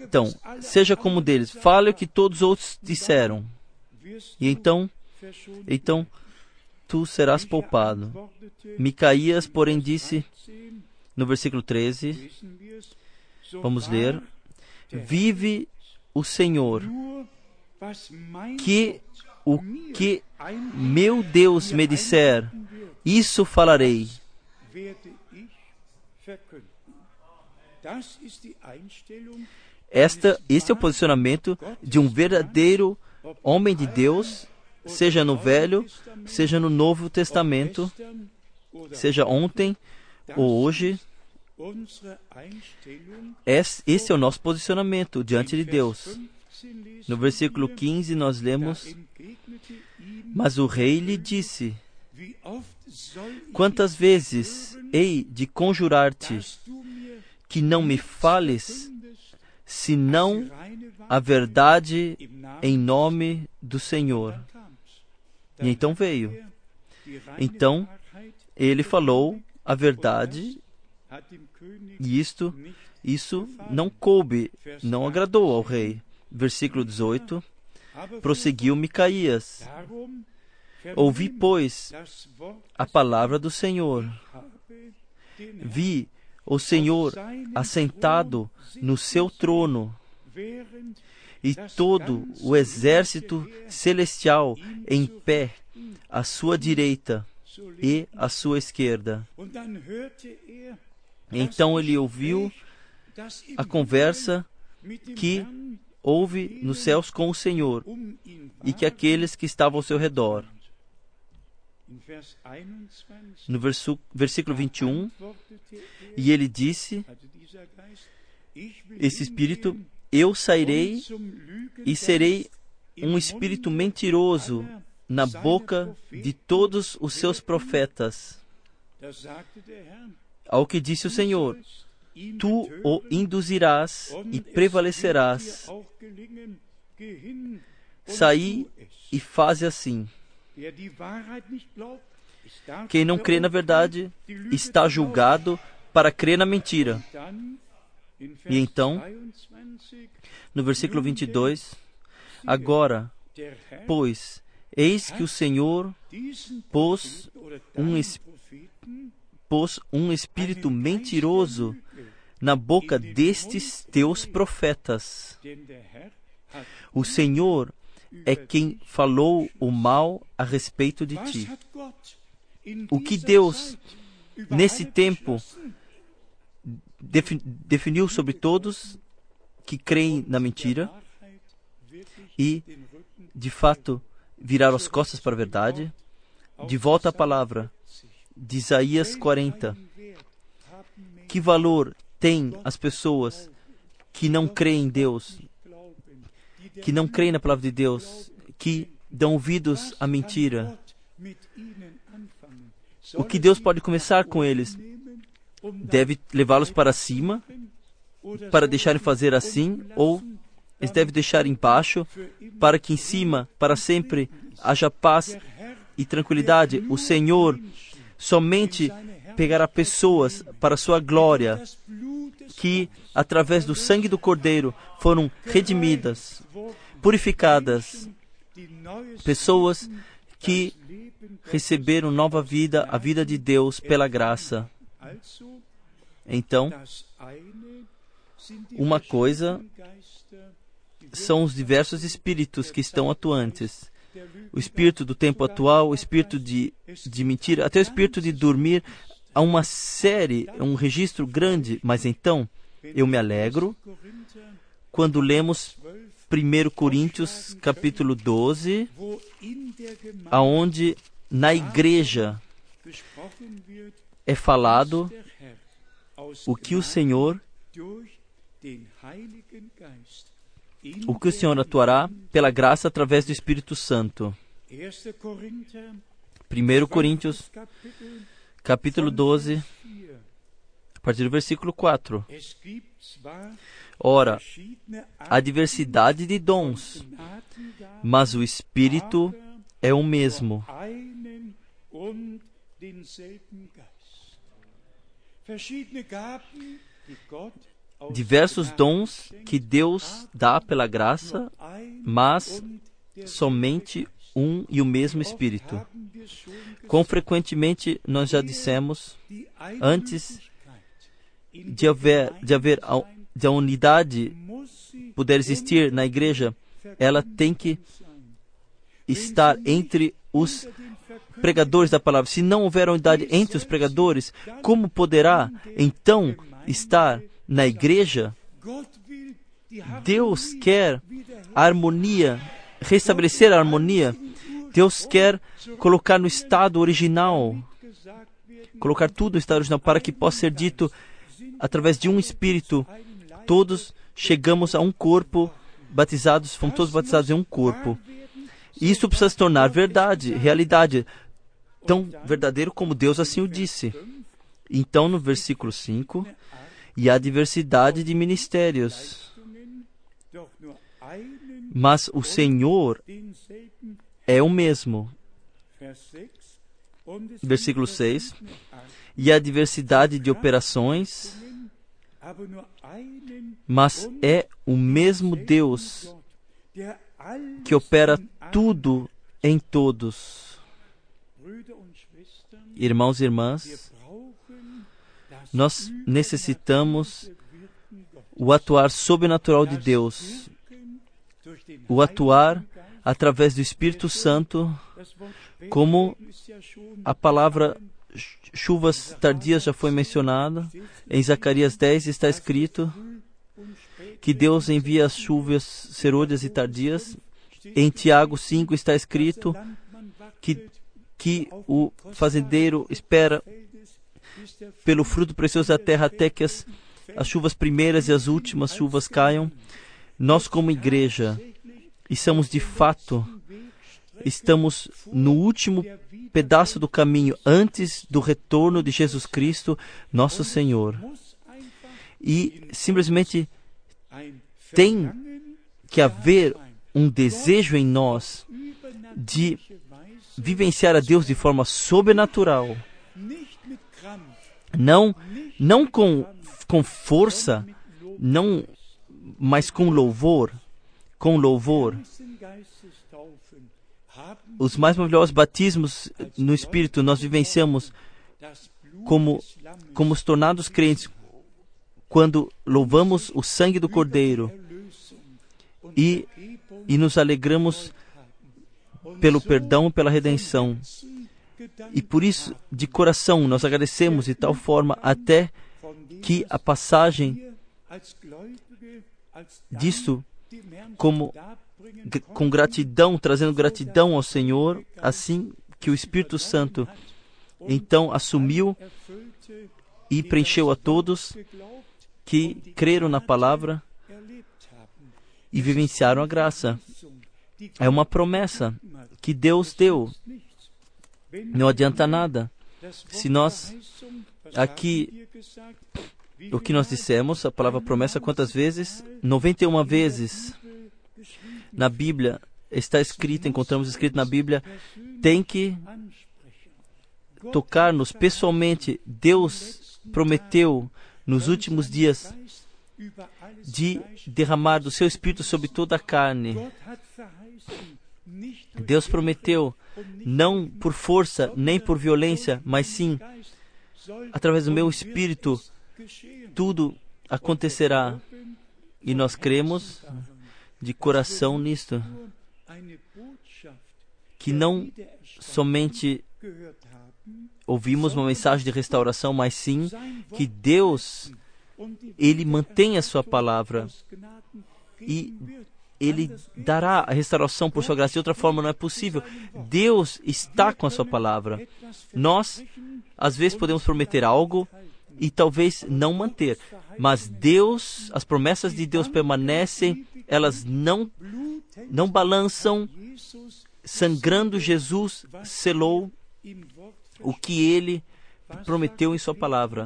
Então, seja como deles, fale o que todos os outros disseram. E então, então tu serás poupado. Micaías, porém, disse no versículo 13, vamos ler: Vive o Senhor, que o que meu Deus me disser, isso falarei. Esta, este é o posicionamento de um verdadeiro homem de Deus, seja no Velho, seja no Novo Testamento, seja ontem ou hoje Esse é o nosso posicionamento diante de Deus. No versículo 15 nós lemos: Mas o rei lhe disse: Quantas vezes hei de conjurar-te que não me fales, senão a verdade em nome do Senhor? E então veio. Então ele falou a verdade e isto, isso não coube, não agradou ao rei. Versículo 18. Prosseguiu Micaías. Ouvi, pois, a palavra do Senhor. Vi o Senhor assentado no seu trono e todo o exército celestial em pé à sua direita e à sua esquerda. Então ele ouviu a conversa que houve nos céus com o Senhor e que aqueles que estavam ao seu redor. No versículo 21, e ele disse: Esse espírito, eu sairei e serei um espírito mentiroso na boca de todos os seus profetas. Ao que disse o Senhor: Tu o induzirás e prevalecerás. Saí e faze assim. Quem não crê na verdade está julgado para crer na mentira. E então, no versículo 22, agora, pois, eis que o Senhor pôs um, pôs um espírito mentiroso na boca destes teus profetas. O Senhor é quem falou o mal a respeito de ti. O que Deus, nesse tempo, definiu sobre todos que creem na mentira e, de fato, viraram as costas para a verdade, de volta à palavra de Isaías 40. Que valor tem as pessoas que não creem em Deus, que não creem na palavra de Deus, que dão ouvidos à mentira? O que Deus pode começar com eles? Deve levá-los para cima, para deixarem fazer assim, ou eles devem deixar embaixo, para que em cima, para sempre, haja paz e tranquilidade. O Senhor somente pegará pessoas para sua glória, que, através do sangue do Cordeiro, foram redimidas, purificadas, pessoas que receberam nova vida, a vida de Deus pela graça. Então, uma coisa são os diversos espíritos que estão atuantes. O espírito do tempo atual, o espírito de, de mentira, até o espírito de dormir. Há uma série, um registro grande, mas então eu me alegro quando lemos 1 Coríntios capítulo 12, aonde na igreja é falado o que o Senhor o que o Senhor atuará pela graça através do Espírito Santo. 1 Coríntios, capítulo 12, a partir do versículo 4. Ora, há diversidade de dons, mas o Espírito é o mesmo. Diversos dons que Deus dá pela graça, mas somente um e o mesmo Espírito. Quão frequentemente nós já dissemos, antes de haver, de haver de a unidade puder existir na igreja, ela tem que estar entre os pregadores da palavra. Se não houver unidade entre os pregadores, como poderá então estar na igreja? Deus quer a harmonia, restabelecer a harmonia. Deus quer colocar no estado original, colocar tudo no estado original para que possa ser dito através de um Espírito, todos chegamos a um corpo, batizados, fomos todos batizados em um corpo. Isso precisa se tornar verdade, realidade, tão verdadeiro como Deus assim o disse. Então, no versículo 5, e a diversidade de ministérios. Mas o Senhor é o mesmo. Versículo 6. E a diversidade de operações, mas é o mesmo Deus que opera tudo em todos. Irmãos e irmãs, nós necessitamos o atuar sobrenatural de Deus, o atuar através do Espírito Santo, como a palavra chuvas tardias já foi mencionada. Em Zacarias 10 está escrito que Deus envia as chuvas serôdias e tardias. Em Tiago 5 está escrito que, que o fazendeiro espera pelo fruto precioso da terra até que as, as chuvas primeiras e as últimas chuvas caiam. Nós, como igreja, estamos de fato, estamos no último pedaço do caminho antes do retorno de Jesus Cristo, nosso Senhor. E simplesmente tem que haver um desejo em nós de vivenciar a Deus de forma sobrenatural. Não, não com, com força, não, mas com louvor, com louvor. Os mais maravilhosos batismos no Espírito nós vivenciamos como, como os tornados crentes quando louvamos o sangue do Cordeiro e, e nos alegramos pelo perdão, pela redenção. E por isso, de coração, nós agradecemos de tal forma até que a passagem disso, como com gratidão, trazendo gratidão ao Senhor, assim que o Espírito Santo então assumiu e preencheu a todos que creram na palavra e vivenciaram a graça. É uma promessa que Deus deu. Não adianta nada. Se nós aqui o que nós dissemos, a palavra promessa, quantas vezes? 91 vezes na Bíblia está escrito, encontramos escrito na Bíblia, tem que tocar-nos pessoalmente. Deus prometeu nos últimos dias de derramar do seu Espírito sobre toda a carne. Deus prometeu, não por força nem por violência, mas sim através do meu Espírito, tudo acontecerá. E nós cremos de coração nisto, que não somente ouvimos uma mensagem de restauração, mas sim que Deus, Ele mantém a Sua palavra e Ele dará a restauração por Sua graça. De outra forma, não é possível. Deus está com a Sua palavra. Nós, às vezes, podemos prometer algo e talvez não manter, mas Deus, as promessas de Deus permanecem, elas não, não balançam. Sangrando, Jesus selou o que ele prometeu em Sua palavra.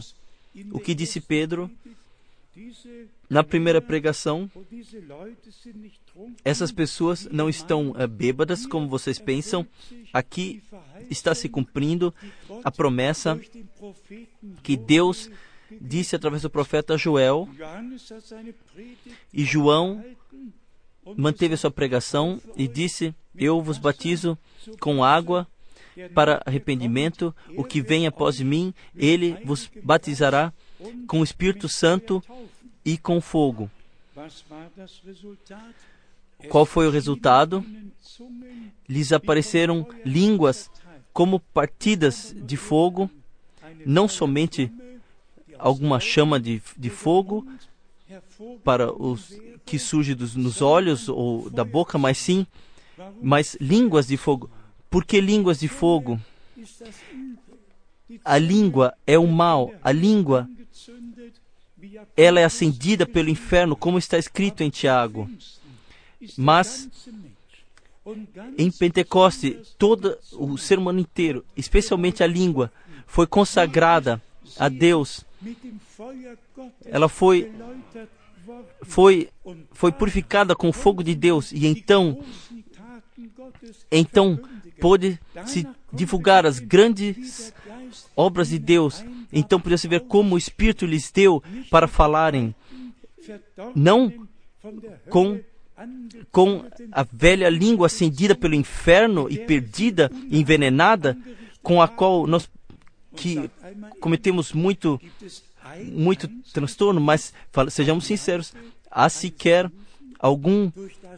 O que disse Pedro na primeira pregação, essas pessoas não estão uh, bêbadas como vocês pensam. Aqui está se cumprindo a promessa que Deus disse através do profeta Joel. E João manteve a sua pregação e disse: Eu vos batizo com água para arrependimento. O que vem após mim, ele vos batizará com o Espírito Santo e com fogo. Qual foi o resultado? Lhes apareceram línguas como partidas de fogo, não somente alguma chama de, de fogo para os que surge dos, nos olhos ou da boca, mas sim, mas línguas de fogo. Por que línguas de fogo? A língua é o mal. A língua ela é acendida pelo inferno, como está escrito em Tiago. Mas em Pentecoste, todo o ser humano inteiro, especialmente a língua, foi consagrada a Deus. Ela foi foi foi purificada com o fogo de Deus e então então pôde se divulgar as grandes obras de Deus. Então podia se ver como o Espírito lhes deu para falarem, não com com a velha língua acendida pelo inferno e perdida, envenenada, com a qual nós que cometemos muito muito transtorno, mas sejamos sinceros, há sequer algum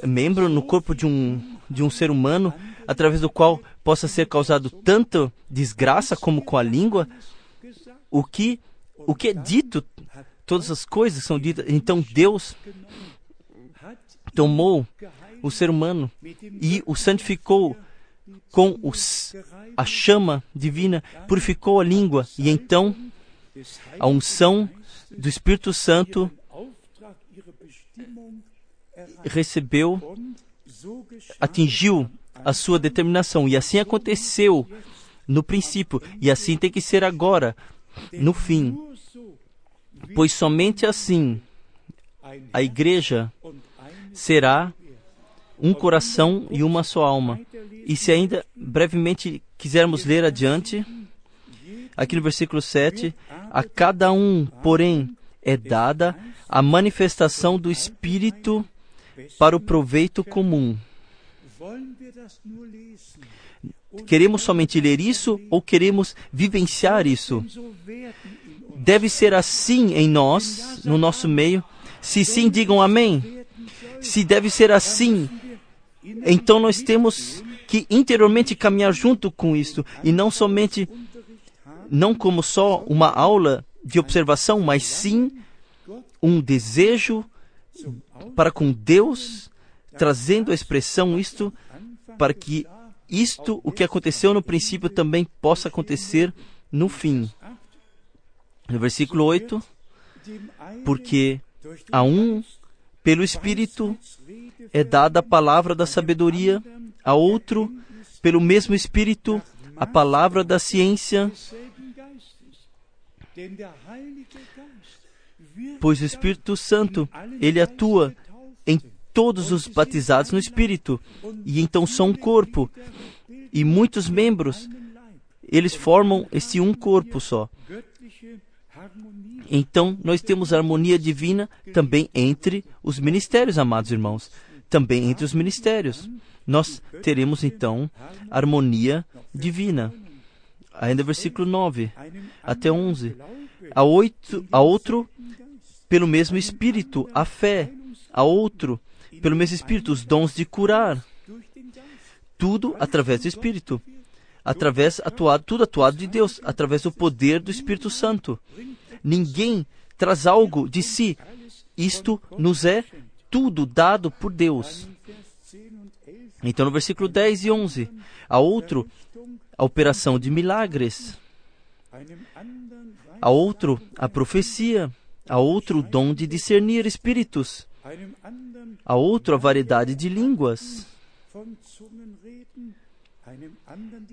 membro no corpo de um de um ser humano através do qual possa ser causado tanta desgraça como com a língua, o que o que é dito, todas as coisas são ditas. Então Deus tomou o ser humano e o santificou com os, a chama divina, purificou a língua. E então a unção do Espírito Santo recebeu, atingiu a sua determinação. E assim aconteceu no princípio, e assim tem que ser agora, no fim. Pois somente assim a igreja será um coração e uma só alma. E se ainda brevemente quisermos ler adiante, aqui no versículo 7, a cada um, porém, é dada a manifestação do Espírito para o proveito comum. Queremos somente ler isso ou queremos vivenciar isso? Deve ser assim em nós, no nosso meio. Se sim, digam amém. Se deve ser assim, então nós temos que interiormente caminhar junto com isto e não somente não como só uma aula de observação, mas sim um desejo para com Deus, trazendo a expressão isto para que isto, o que aconteceu no princípio, também possa acontecer no fim. No versículo 8, porque a um, pelo Espírito, é dada a palavra da sabedoria, a outro, pelo mesmo Espírito, a palavra da ciência, pois o Espírito Santo, ele atua todos os batizados no Espírito, e então são um corpo, e muitos membros, eles formam esse um corpo só. Então, nós temos harmonia divina também entre os ministérios, amados irmãos. Também entre os ministérios. Nós teremos então harmonia divina. Ainda versículo 9 até 11. A, oito, a outro, pelo mesmo Espírito, a fé. A outro, pelo mesmo Espírito, os dons de curar. Tudo através do Espírito. Através atuado, tudo atuado de Deus, através do poder do Espírito Santo. Ninguém traz algo de si. Isto nos é tudo dado por Deus. Então, no versículo 10 e 11, a outro, a operação de milagres. A outro, a profecia. A outro, o dom de discernir espíritos. A outro, a variedade de línguas.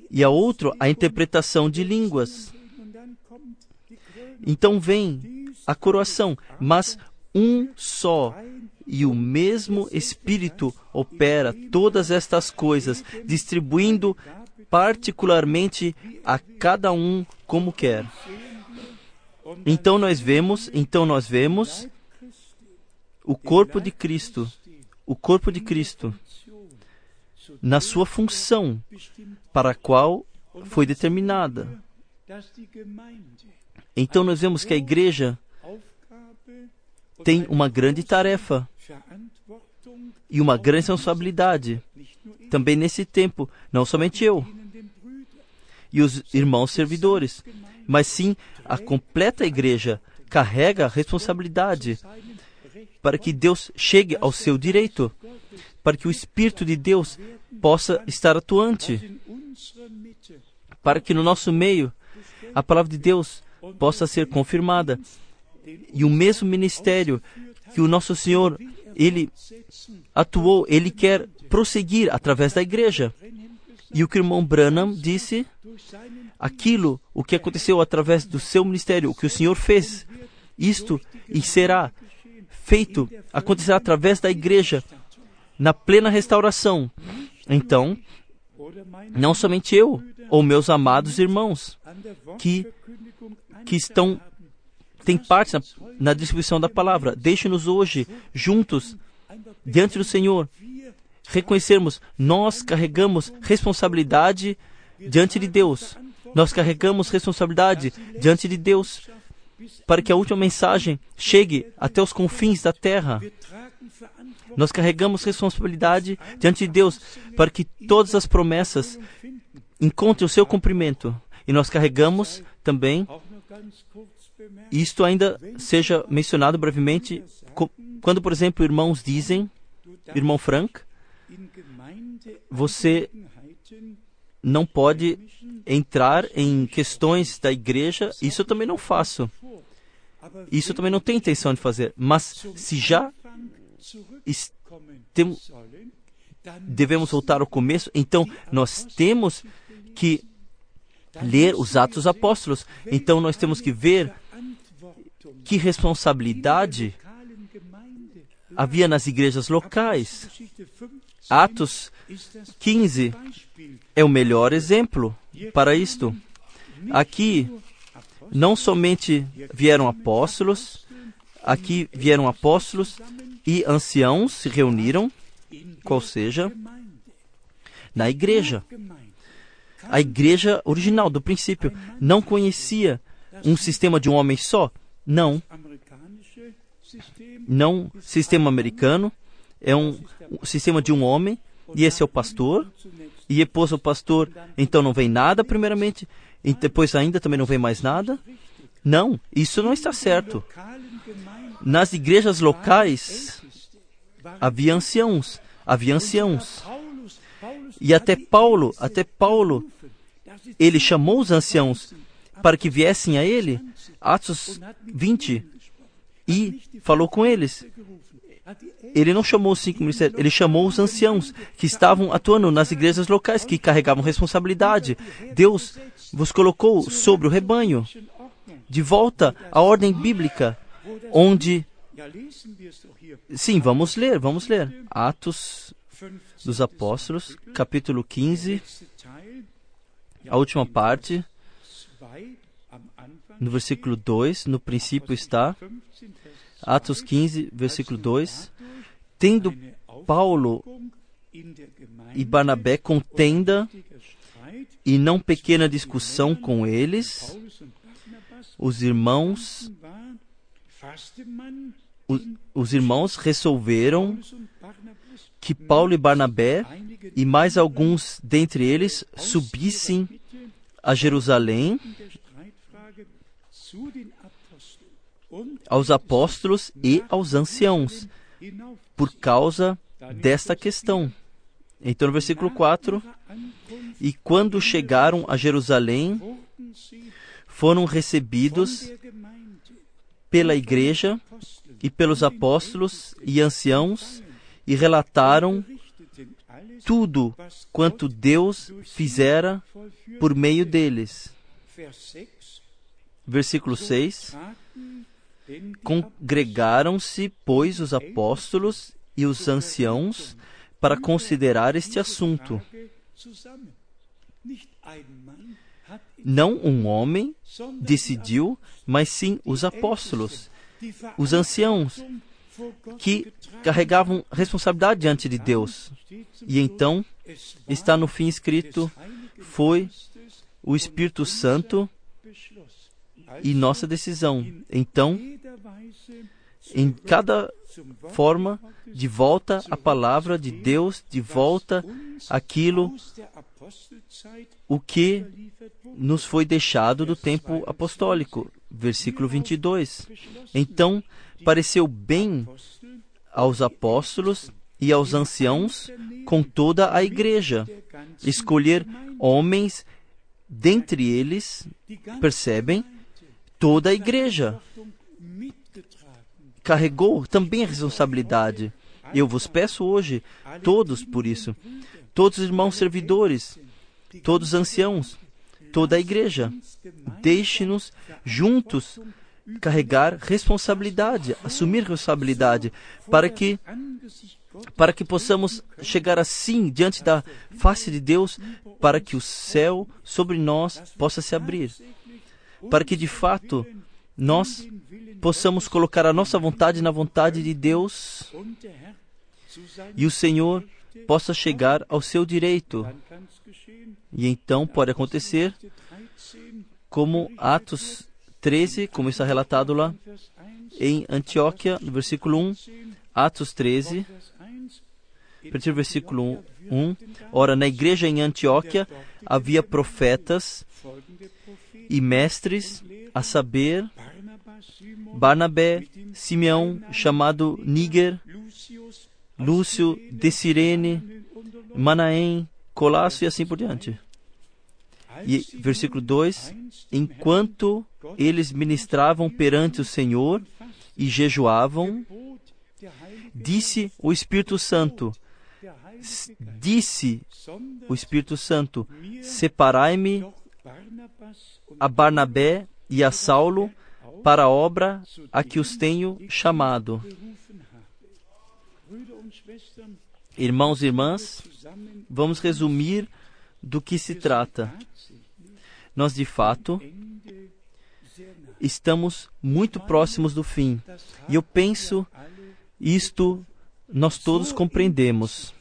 E a outro, a interpretação de línguas. Então vem a coroação, mas um só e o mesmo Espírito opera todas estas coisas, distribuindo particularmente a cada um como quer. Então nós vemos, então nós vemos o corpo de Cristo, o corpo de Cristo na sua função para a qual foi determinada. Então nós vemos que a igreja tem uma grande tarefa e uma grande responsabilidade. Também nesse tempo, não somente eu e os irmãos servidores, mas sim a completa igreja carrega a responsabilidade para que Deus chegue ao seu direito, para que o Espírito de Deus possa estar atuante, para que no nosso meio a palavra de Deus possa ser confirmada E o mesmo ministério que o nosso Senhor, ele atuou, ele quer prosseguir através da igreja. E o que o irmão Branham disse, aquilo, o que aconteceu através do seu ministério, o que o Senhor fez, isto e será feito, acontecerá através da igreja, na plena restauração. Então, não somente eu, ou meus amados irmãos, que, que estão, têm parte na, na distribuição da palavra, deixe-nos hoje, juntos, diante do Senhor, reconhecermos, nós carregamos responsabilidade diante de Deus. Nós carregamos responsabilidade diante de Deus para que a última mensagem chegue até os confins da terra. Nós carregamos responsabilidade diante de Deus para que todas as promessas encontrem o seu cumprimento. E nós carregamos também, isto ainda seja mencionado brevemente, quando, por exemplo, irmãos dizem, irmão Frank, você não pode entrar em questões da igreja, isso eu também não faço. Isso eu também não tenho intenção de fazer. Mas se já tem, devemos voltar ao começo, então nós temos que ler os Atos Apóstolos. Então nós temos que ver que responsabilidade havia nas igrejas locais. Atos 15 é o melhor exemplo para isto. Aqui não somente vieram apóstolos, aqui vieram apóstolos e anciãos se reuniram, qual seja, na igreja. A igreja original, do princípio, não conhecia um sistema de um homem só. Não. Não sistema americano. É um, um sistema de um homem, e esse é o pastor. E depois o pastor, então não vem nada, primeiramente, e depois ainda também não vem mais nada. Não, isso não está certo. Nas igrejas locais havia anciãos, havia anciãos. E até Paulo, até Paulo, ele chamou os anciãos para que viessem a ele, Atos 20, e falou com eles. Ele não chamou os cinco ministérios, ele chamou os anciãos que estavam atuando nas igrejas locais, que carregavam responsabilidade. Deus vos colocou sobre o rebanho, de volta à ordem bíblica, onde. Sim, vamos ler, vamos ler. Atos dos Apóstolos, capítulo 15, a última parte, no versículo 2, no princípio está. Atos 15, versículo 2. Tendo Paulo e Barnabé contenda e não pequena discussão com eles, os irmãos os, os irmãos resolveram que Paulo e Barnabé e mais alguns dentre eles subissem a Jerusalém aos apóstolos e aos anciãos por causa desta questão. Então, no versículo 4: E quando chegaram a Jerusalém, foram recebidos pela igreja e pelos apóstolos e anciãos e relataram tudo quanto Deus fizera por meio deles. Versículo 6: Congregaram-se, pois, os apóstolos e os anciãos para considerar este assunto. Não um homem decidiu, mas sim os apóstolos, os anciãos, que carregavam responsabilidade diante de Deus. E então está no fim escrito: foi o Espírito Santo e nossa decisão. Então, em cada forma, de volta à palavra de Deus, de volta aquilo o que nos foi deixado do tempo apostólico. Versículo 22. Então, pareceu bem aos apóstolos e aos anciãos, com toda a igreja, escolher homens dentre eles, percebem, toda a igreja, carregou também a responsabilidade. Eu vos peço hoje, todos por isso, todos os irmãos servidores, todos os anciãos, toda a igreja, deixe-nos juntos carregar responsabilidade, assumir responsabilidade, para que para que possamos chegar assim diante da face de Deus, para que o céu sobre nós possa se abrir, para que de fato nós possamos colocar a nossa vontade na vontade de Deus e o Senhor possa chegar ao seu direito. E então pode acontecer como Atos 13, como está relatado lá em Antioquia, no versículo 1, Atos 13, a partir do versículo 1. Ora, na igreja em Antioquia havia profetas e mestres, a saber, Barnabé, Simeão, chamado Níger, Lúcio, Desirene, Manaém, Colasso e assim por diante. E versículo 2: Enquanto eles ministravam perante o Senhor e jejuavam, disse o Espírito Santo, disse o Espírito Santo: Separai-me a Barnabé e a Saulo para a obra a que os tenho chamado. Irmãos e irmãs, vamos resumir do que se trata. Nós, de fato, estamos muito próximos do fim. E eu penso, isto nós todos compreendemos.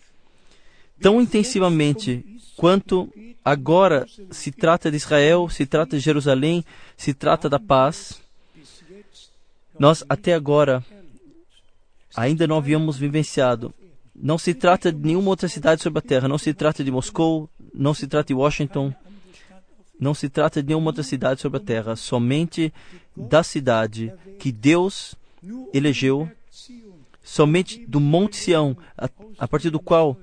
Tão intensivamente quanto agora se trata de Israel, se trata de Jerusalém, se trata da paz, nós até agora ainda não havíamos vivenciado. Não se trata de nenhuma outra cidade sobre a terra, não se trata de Moscou, não se trata de Washington, não se trata de nenhuma outra cidade sobre a terra, somente da cidade que Deus elegeu, somente do Monte Sião, a, a partir do qual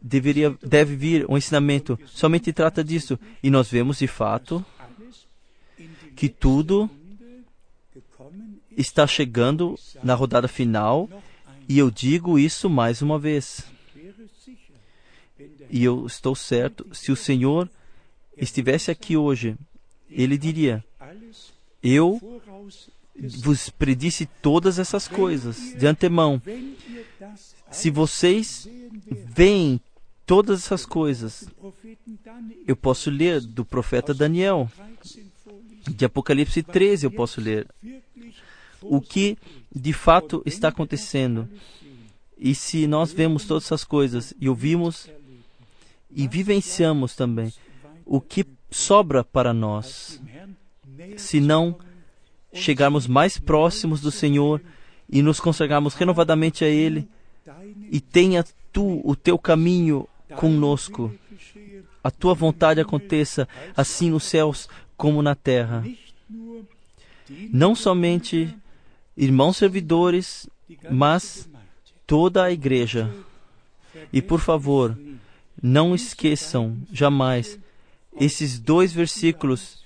deveria, deve vir um ensinamento. Somente trata disso. E nós vemos de fato que tudo está chegando na rodada final e eu digo isso mais uma vez. E eu estou certo, se o Senhor estivesse aqui hoje, ele diria: Eu vos predisse todas essas coisas de antemão. Se vocês veem todas essas coisas, eu posso ler do profeta Daniel, de Apocalipse 13, eu posso ler o que de fato está acontecendo. E se nós vemos todas essas coisas e ouvimos e vivenciamos também, o que sobra para nós, se não chegarmos mais próximos do Senhor e nos consagrarmos renovadamente a Ele, e tenha tu o teu caminho conosco, a tua vontade aconteça assim nos céus como na terra. Não somente irmãos servidores, mas toda a igreja. E por favor, não esqueçam jamais esses dois versículos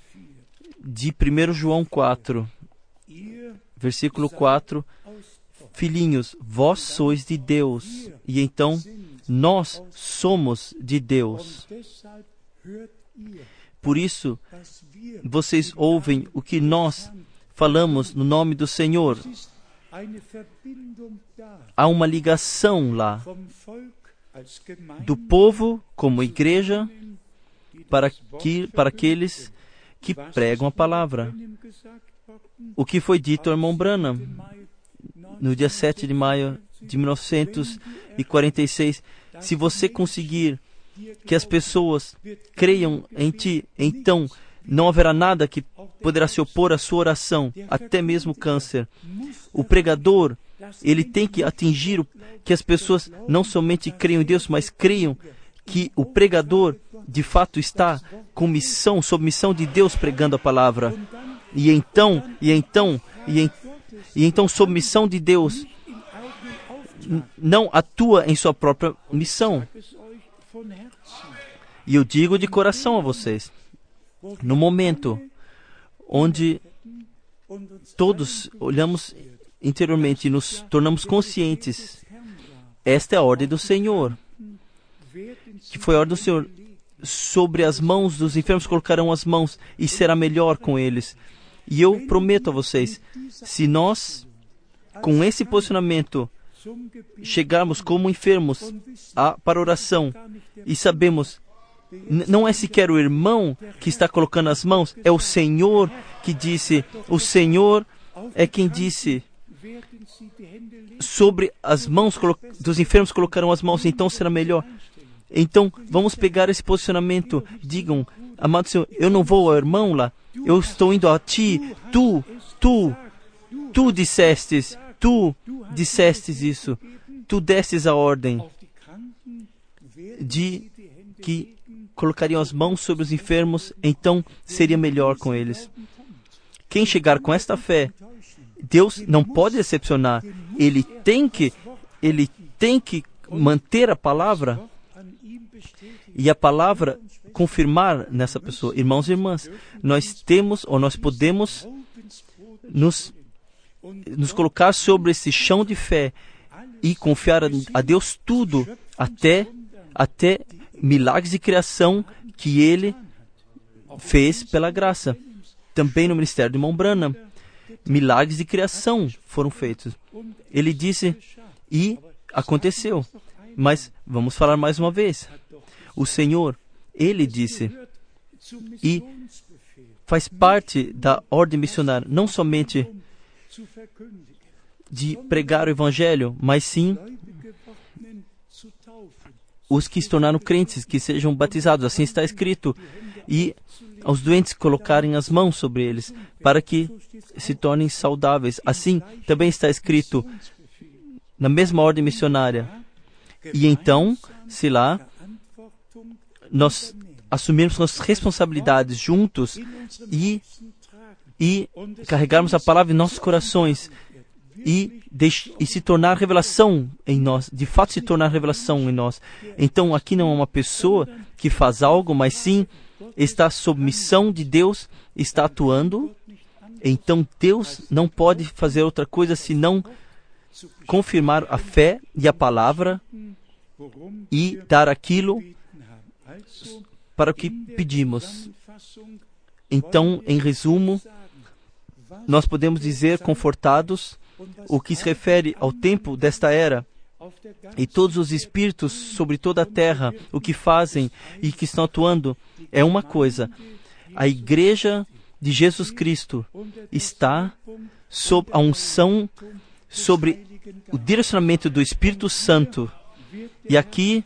de 1 João 4. Versículo 4: Filhinhos, vós sois de Deus, e então nós somos de Deus. Por isso, vocês ouvem o que nós falamos no nome do Senhor. Há uma ligação lá do povo como igreja para, que, para aqueles que pregam a palavra. O que foi dito ao irmão Branham no dia 7 de maio de 1946. Se você conseguir que as pessoas creiam em ti, então não haverá nada que poderá se opor à sua oração, até mesmo câncer. O pregador, ele tem que atingir o, que as pessoas não somente creiam em Deus, mas creiam que o pregador de fato está com missão, sob missão de Deus pregando a palavra. E então, e então, e, en, e então sob missão de Deus, não atua em sua própria missão. E eu digo de coração a vocês: no momento onde todos olhamos interiormente e nos tornamos conscientes. Esta é a ordem do Senhor, que foi a ordem do Senhor. Sobre as mãos dos enfermos colocarão as mãos e será melhor com eles. E eu prometo a vocês, se nós, com esse posicionamento, chegarmos como enfermos a, para oração e sabemos, não é sequer o irmão que está colocando as mãos, é o Senhor que disse, o Senhor é quem disse, sobre as mãos dos enfermos colocarão as mãos, então será melhor. Então, vamos pegar esse posicionamento. Digam, amado Senhor, eu não vou ao irmão lá, eu estou indo a ti. Tu, tu, tu dissestes, tu dissestes isso. Tu destes a ordem de que colocariam as mãos sobre os enfermos, então seria melhor com eles. Quem chegar com esta fé, Deus não pode decepcionar. Ele tem que, ele tem que manter a palavra e a palavra confirmar nessa pessoa. Irmãos e irmãs, nós temos ou nós podemos nos, nos colocar sobre esse chão de fé e confiar a Deus tudo, até, até milagres de criação que Ele fez pela graça. Também no ministério de Mombrana, milagres de criação foram feitos. Ele disse, e aconteceu. Mas vamos falar mais uma vez. O Senhor, Ele disse, e faz parte da ordem missionária, não somente de pregar o Evangelho, mas sim os que se tornaram crentes, que sejam batizados, assim está escrito, e aos doentes colocarem as mãos sobre eles, para que se tornem saudáveis. Assim também está escrito na mesma ordem missionária. E então, se lá nós assumirmos nossas responsabilidades juntos e, e carregarmos a palavra em nossos corações e, e se tornar revelação em nós, de fato se tornar revelação em nós. Então aqui não é uma pessoa que faz algo, mas sim está sob missão de Deus, está atuando. Então Deus não pode fazer outra coisa senão confirmar a fé e a palavra e dar aquilo para o que pedimos. Então, em resumo, nós podemos dizer confortados o que se refere ao tempo desta era e todos os espíritos sobre toda a terra, o que fazem e que estão atuando, é uma coisa. A igreja de Jesus Cristo está sob a unção, sobre o direcionamento do Espírito Santo. E aqui,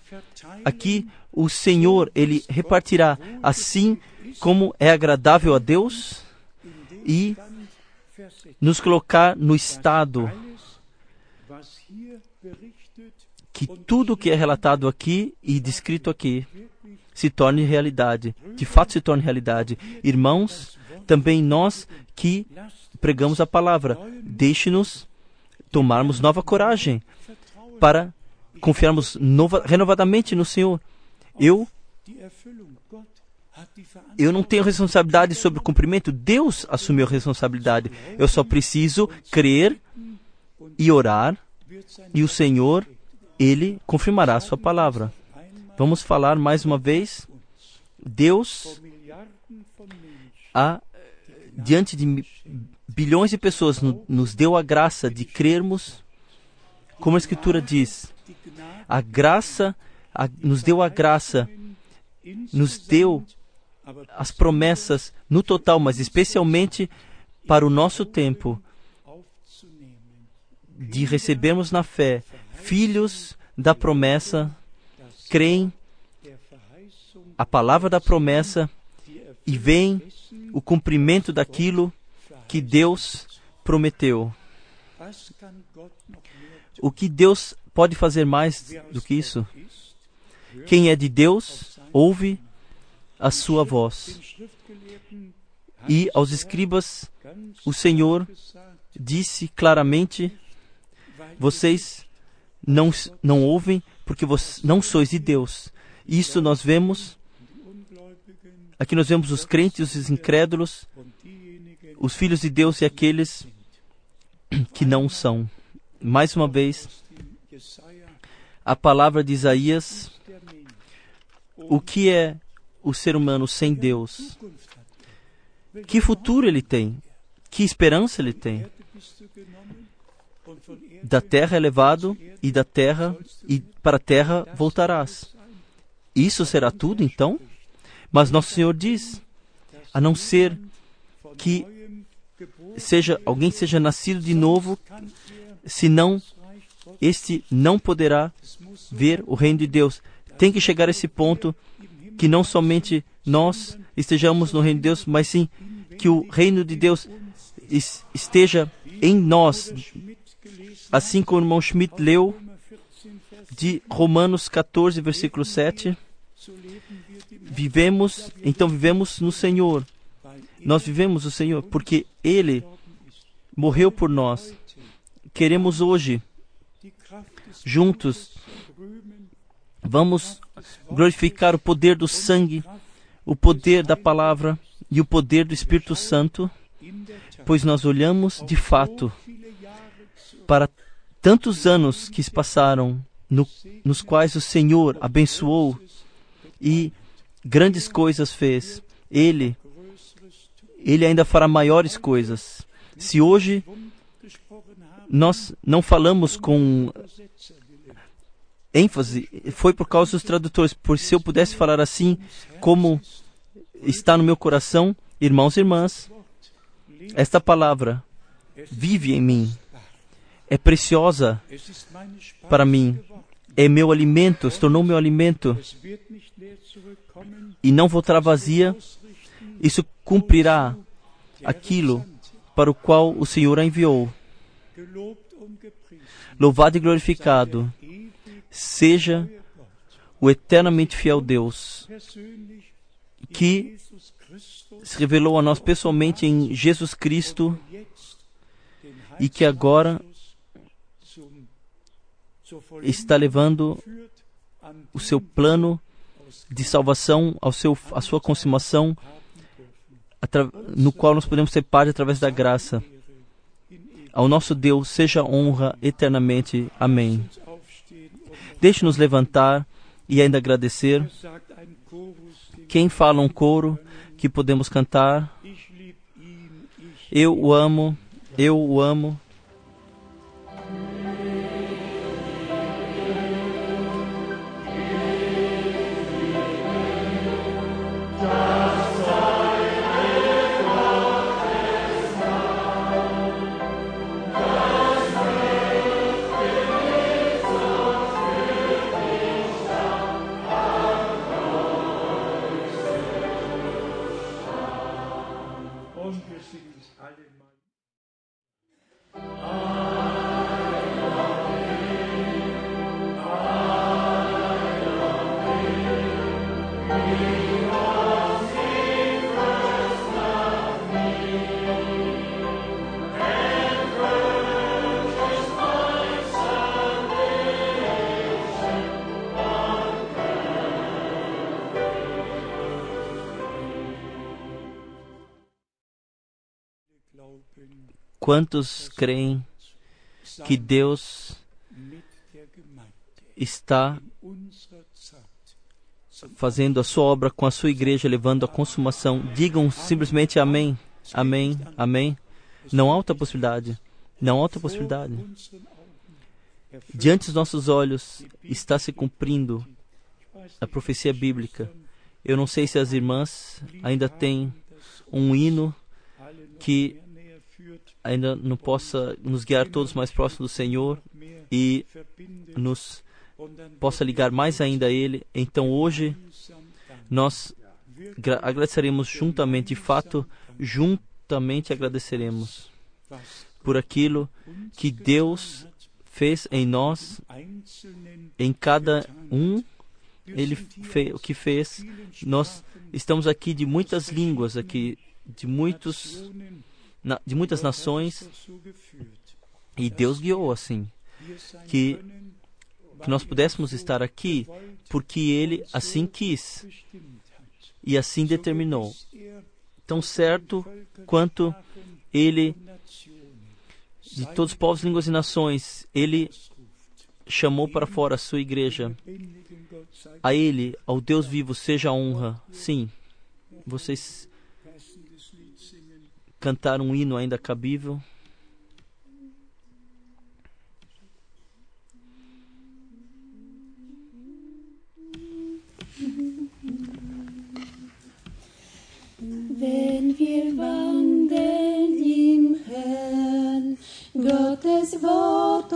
aqui o Senhor, ele repartirá assim como é agradável a Deus e nos colocar no estado que tudo que é relatado aqui e descrito aqui se torne realidade, de fato se torne realidade. Irmãos, também nós que pregamos a palavra, deixe-nos tomarmos nova coragem para confiarmos nova, renovadamente no Senhor. Eu eu não tenho responsabilidade sobre o cumprimento, Deus assumiu a responsabilidade. Eu só preciso crer e orar, e o Senhor, Ele confirmará a sua palavra. Vamos falar mais uma vez. Deus, a, diante de bilhões de pessoas, nos deu a graça de crermos, como a Escritura diz. A graça, a, nos deu a graça, nos deu as promessas no total, mas especialmente para o nosso tempo de recebermos na fé filhos da promessa, creem a palavra da promessa e veem o cumprimento daquilo que Deus prometeu. O que Deus pode fazer mais do que isso? Quem é de Deus ouve a sua voz. E aos escribas, o Senhor disse claramente: Vocês não, não ouvem porque vocês não sois de Deus. Isso nós vemos. Aqui nós vemos os crentes os incrédulos, os filhos de Deus e aqueles que não são. Mais uma vez, a palavra de Isaías, o que é o ser humano sem Deus? Que futuro ele tem? Que esperança ele tem? Da terra é levado e da terra e para a terra voltarás. Isso será tudo então? Mas nosso Senhor diz: a não ser que seja alguém seja nascido de novo, senão este não poderá ver o reino de Deus. Tem que chegar a esse ponto que não somente nós estejamos no reino de Deus, mas sim que o reino de Deus esteja em nós. Assim como o irmão Schmidt leu de Romanos 14, versículo 7. Vivemos, então vivemos no Senhor. Nós vivemos o Senhor porque Ele morreu por nós. Queremos hoje, juntos, vamos glorificar o poder do sangue, o poder da palavra e o poder do Espírito Santo, pois nós olhamos de fato para tantos anos que se passaram, no, nos quais o Senhor abençoou e grandes coisas fez. Ele, ele ainda fará maiores coisas. Se hoje nós não falamos com ênfase, foi por causa dos tradutores. Por se eu pudesse falar assim, como está no meu coração, irmãos e irmãs, esta palavra vive em mim, é preciosa para mim, é meu alimento, se tornou meu alimento e não voltará vazia. Isso cumprirá aquilo para o qual o Senhor a enviou. Louvado e glorificado seja o eternamente fiel Deus que se revelou a nós pessoalmente em Jesus Cristo e que agora está levando o seu plano de salvação ao seu, à sua consumação, no qual nós podemos ser parte através da graça. Ao nosso Deus seja honra eternamente. Amém. Deixe-nos levantar e ainda agradecer. Quem fala um coro que podemos cantar? Eu o amo, eu o amo. Quantos creem que Deus está fazendo a sua obra com a sua igreja, levando à consumação? Digam simplesmente amém, amém, amém. Não há outra possibilidade. Não há outra possibilidade. Diante dos nossos olhos está se cumprindo a profecia bíblica. Eu não sei se as irmãs ainda têm um hino que ainda não possa nos guiar todos mais próximos do Senhor e nos possa ligar mais ainda a Ele. Então hoje nós agradeceremos juntamente, de fato, juntamente agradeceremos por aquilo que Deus fez em nós, em cada um, Ele fez o que fez. Nós estamos aqui de muitas línguas, aqui de muitos de muitas nações. E Deus guiou assim, que, que nós pudéssemos estar aqui porque Ele assim quis e assim determinou. Tão certo quanto Ele, de todos os povos, línguas e nações, Ele chamou para fora a sua igreja. A Ele, ao Deus vivo, seja a honra. Sim, vocês cantar um hino ainda cabível. Wenn wir wandeln im Herrn, Gottes Wort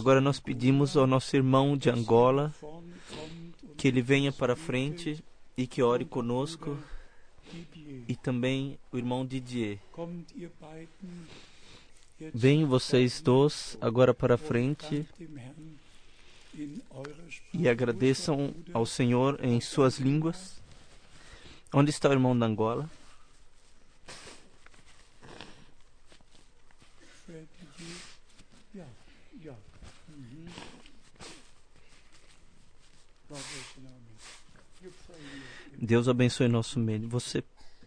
Agora nós pedimos ao nosso irmão de Angola que ele venha para frente e que ore conosco e também o irmão Didier. Venham vocês dois agora para frente e agradeçam ao Senhor em suas línguas. Onde está o irmão da Angola? Deus abençoe nosso meio. Você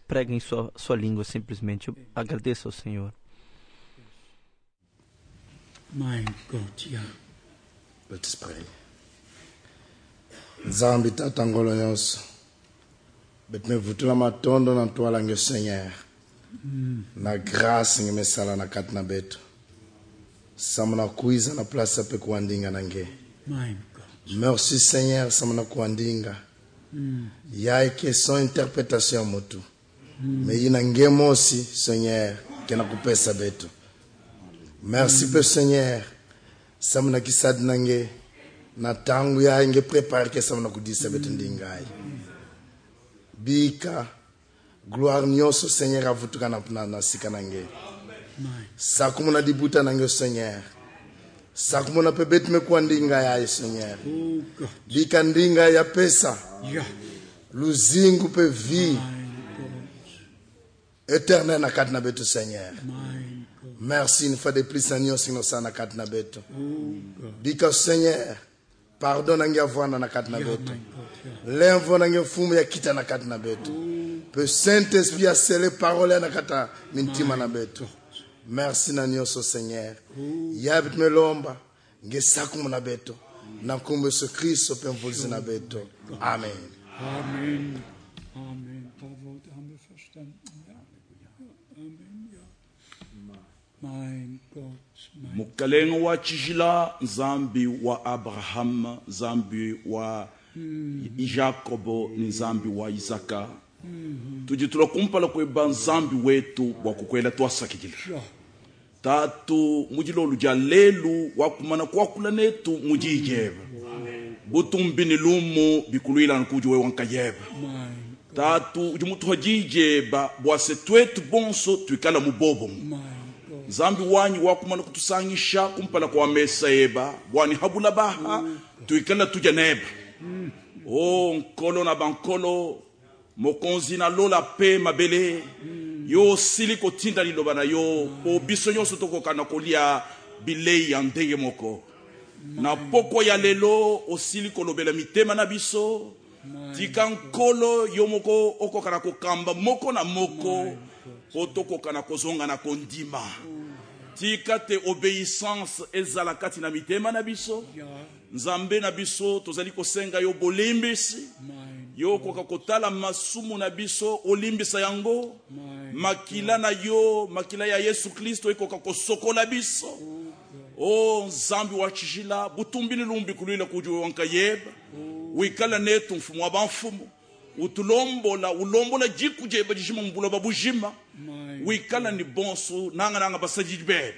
prega em sua, sua língua simplesmente. Eu agradeço ao Senhor. Mein Gott, ja. Let us pray. nzambi tata ngolo nyonso betimevutula matondo na ntwala nge senyer na grâce nge mesala na kati na betu samu na kuiza na place ape kuandinga na nge merci seigneur samu na kuandinga ya eke sans interprétation ya motu. Me yi na nge mosi seigneur ke na kupesa betu. Merci pe seigneur. Samu na kisadi na nge na tangu ya nge prepare ke samu na kudisa betu ndingai bika gloire nyonso seigneur avutuka na, na, na sika na nge sakumu na dibuta na nge seigneur sakumu na pe betu mekuwa ndinga yaye seigneur. Bika ndinga ya pesa. Luzingu pe vie éternel na kati na betu seigneur. Merci une fois de plus na nyonso inosa na kati na betu bika seigneur pardon na nge avwanda na kati na betu lemvo na nge mfumu ya kita na kati na betu pe saint esprit asele parole na kati na mintima na betu merci na nyonso seigneur. Ya bitumilomba ngesakumu na beto. Na nkombo yesu kristo mpe mvulisi na beto. Amen, amen. amen. mukalenge wa tshijila nzambi wa abrahamu nzambi wa jakobo ni nzambi wa isaka. Tudi tulakumpala kueba nzambi wetu wa kukwela twasakikila tatu mudilolu dia lelu wakumana kuakula netu mudijeba butumbini lumu bikulwilana kuji we wankayeba tatu udi mutu hajijeba bwase twetu bonso tuikala mubobo nzambi wanyi wakumana kutusangisha kumpala kwa mesa eba bwani habula baha tuikala tuja neba. O nkolo na bankolo mokonzi na lola pe mabele. Yo osili kotinda liloba na yo. Po biso nyonso tokoka na kolia bilei ya ndenge moko. Na poko ya lelo osili kolobela mitema na biso. Tika nkolo yo moko okoka na kokamba moko na moko. Po tokoka na kozonga na kondima. Tika te obéissance ezala kati na mitema na biso. Nzambe na biso tozali kosenga yo bolimbisi yo okoka kotala masumu na biso olimbisa yango. Makila na yo makila ya yesu kristo ekoka kosokola biso. O nzambi wa tshijila butumbini lumbi kulwila kuji we wankayeba wikala netu mfumu wa banfumu utulombola ulombola jiku jeba dijima mbula babujima wikala ni bonso nanga nanga basajiji bebe.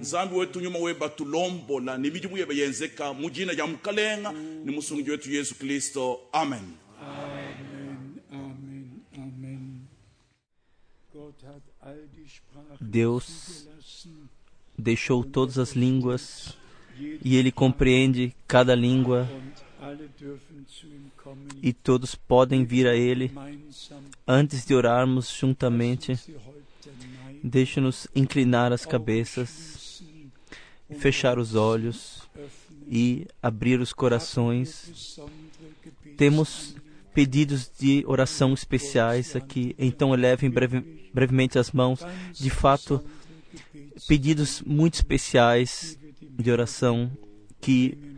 Nzambi wetu nyuma weba tulombola ni mijimu yeba yenzeka mujina ja mukalenga ni musungi wetu yesu kristo. Amen, Deus deixou todas as línguas e ele compreende cada língua e todos podem vir a ele. Antes de orarmos juntamente, deixe-nos inclinar as cabeças, fechar os olhos e abrir os corações. Temos pedidos de oração especiais aqui, então elevem breve, brevemente as mãos. De fato, pedidos muito especiais de oração que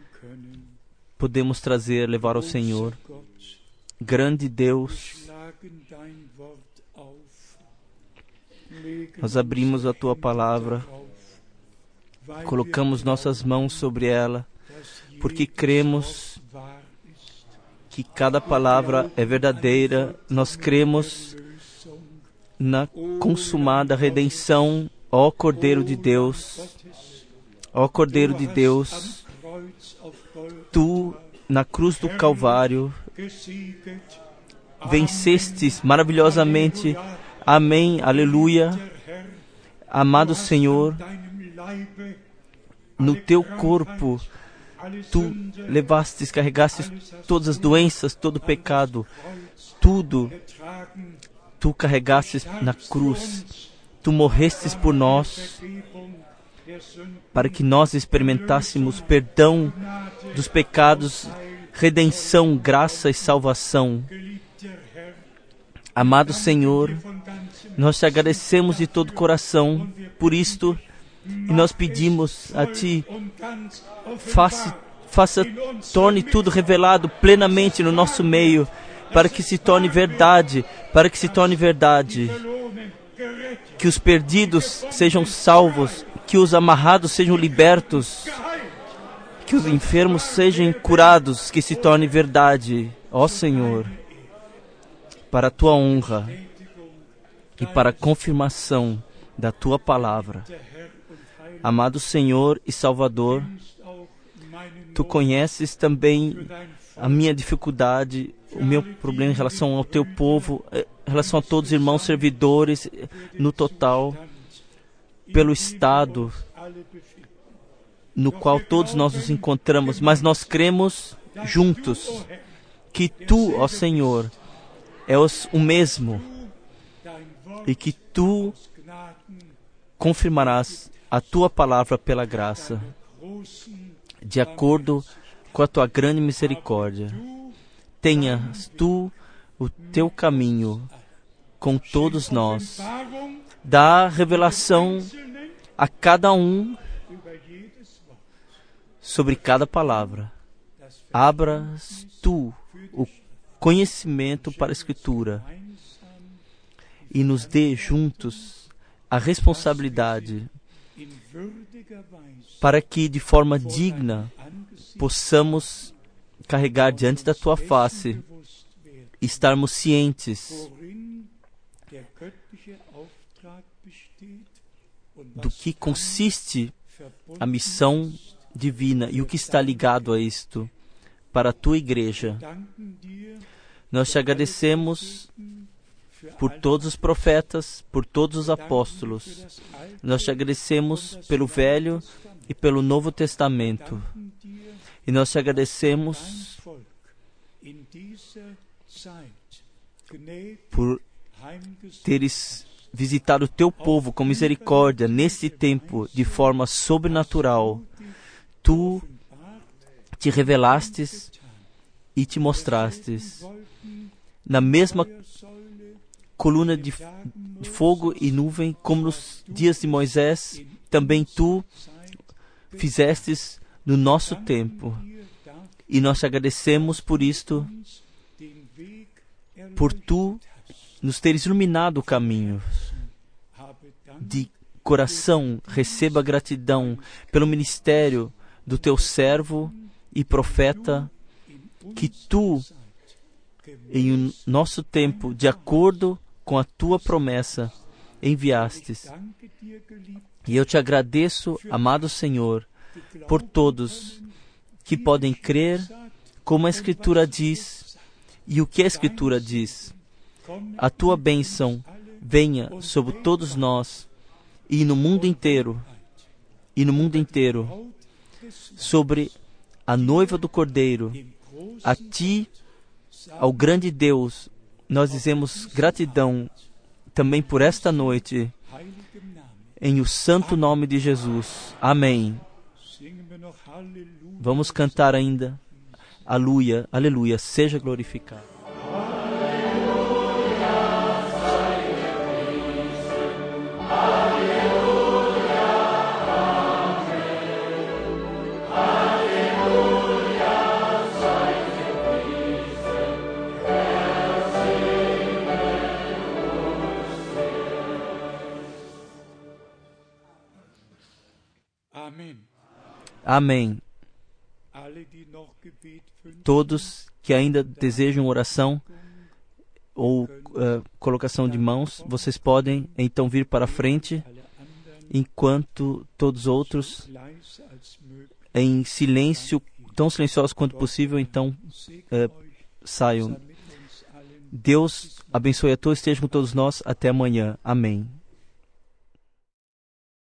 podemos trazer, levar ao Senhor. Grande Deus, nós abrimos a tua palavra, colocamos nossas mãos sobre ela, porque cremos. Que cada palavra é verdadeira. Nós cremos na consumada redenção. Ó Cordeiro de Deus, ó Cordeiro de Deus, tu na cruz do Calvário vencestes maravilhosamente. Amém, aleluia. Amado Senhor, no teu corpo tu levastes, carregastes todas as doenças, todo o pecado, tudo tu carregastes na cruz. Tu morrestes por nós para que nós experimentássemos perdão dos pecados, redenção, graça e salvação. Amado Senhor, nós te agradecemos de todo o coração por isto e nós pedimos a Ti, faça, faça, torne tudo revelado plenamente no nosso meio, para que se torne verdade, para que se torne verdade, que os perdidos sejam salvos, que os amarrados sejam libertos, que os enfermos sejam curados, que se torne verdade, ó Senhor, para a tua honra e para a confirmação da tua palavra. Amado Senhor e Salvador, tu conheces também a minha dificuldade, o meu problema em relação ao teu povo, eh, em relação a todos os irmãos servidores, eh, no total, pelo estado no qual todos nós nos encontramos, mas nós cremos juntos que tu, ó Senhor, és o mesmo e que tu confirmarás a tua palavra pela graça, de acordo com a tua grande misericórdia. Tenhas tu o teu caminho com todos nós. Dá revelação a cada um sobre cada palavra. Abras tu o conhecimento para a Escritura e nos dê juntos a responsabilidade para que, de forma digna, possamos carregar diante da tua face estarmos cientes do que consiste a missão divina e o que está ligado a isto para a tua igreja. Nós te agradecemos por todos os profetas, por todos os apóstolos. Nós te agradecemos pelo Velho e pelo Novo Testamento. E nós te agradecemos por teres visitado o teu povo com misericórdia nesse tempo de forma sobrenatural. Tu te revelastes e te mostrastes na mesma coluna de, de fogo e nuvem, como nos dias de Moisés, também tu fizestes no nosso tempo. E nós te agradecemos por isto, por tu nos teres iluminado o caminho. De coração, receba gratidão pelo ministério do teu servo e profeta, que tu, em nosso tempo, de acordo com a tua promessa, enviastes. E eu te agradeço, amado Senhor, por todos que podem crer como a Escritura diz e o que a Escritura diz. A tua bênção venha sobre todos nós e no mundo inteiro, e no mundo inteiro, sobre a noiva do Cordeiro, a ti, ao grande Deus, nós dizemos gratidão também por esta noite, em o santo nome de Jesus. Amém. Vamos cantar ainda. Aleluia, aleluia, seja glorificado. Amém. Todos que ainda desejam oração ou eh, colocação de mãos, vocês podem então vir para a frente. enquanto todos os outros, em silêncio, tão silenciosos quanto possível, então eh, saiam. Deus abençoe a todos, esteja com todos nós. Até amanhã. Amém.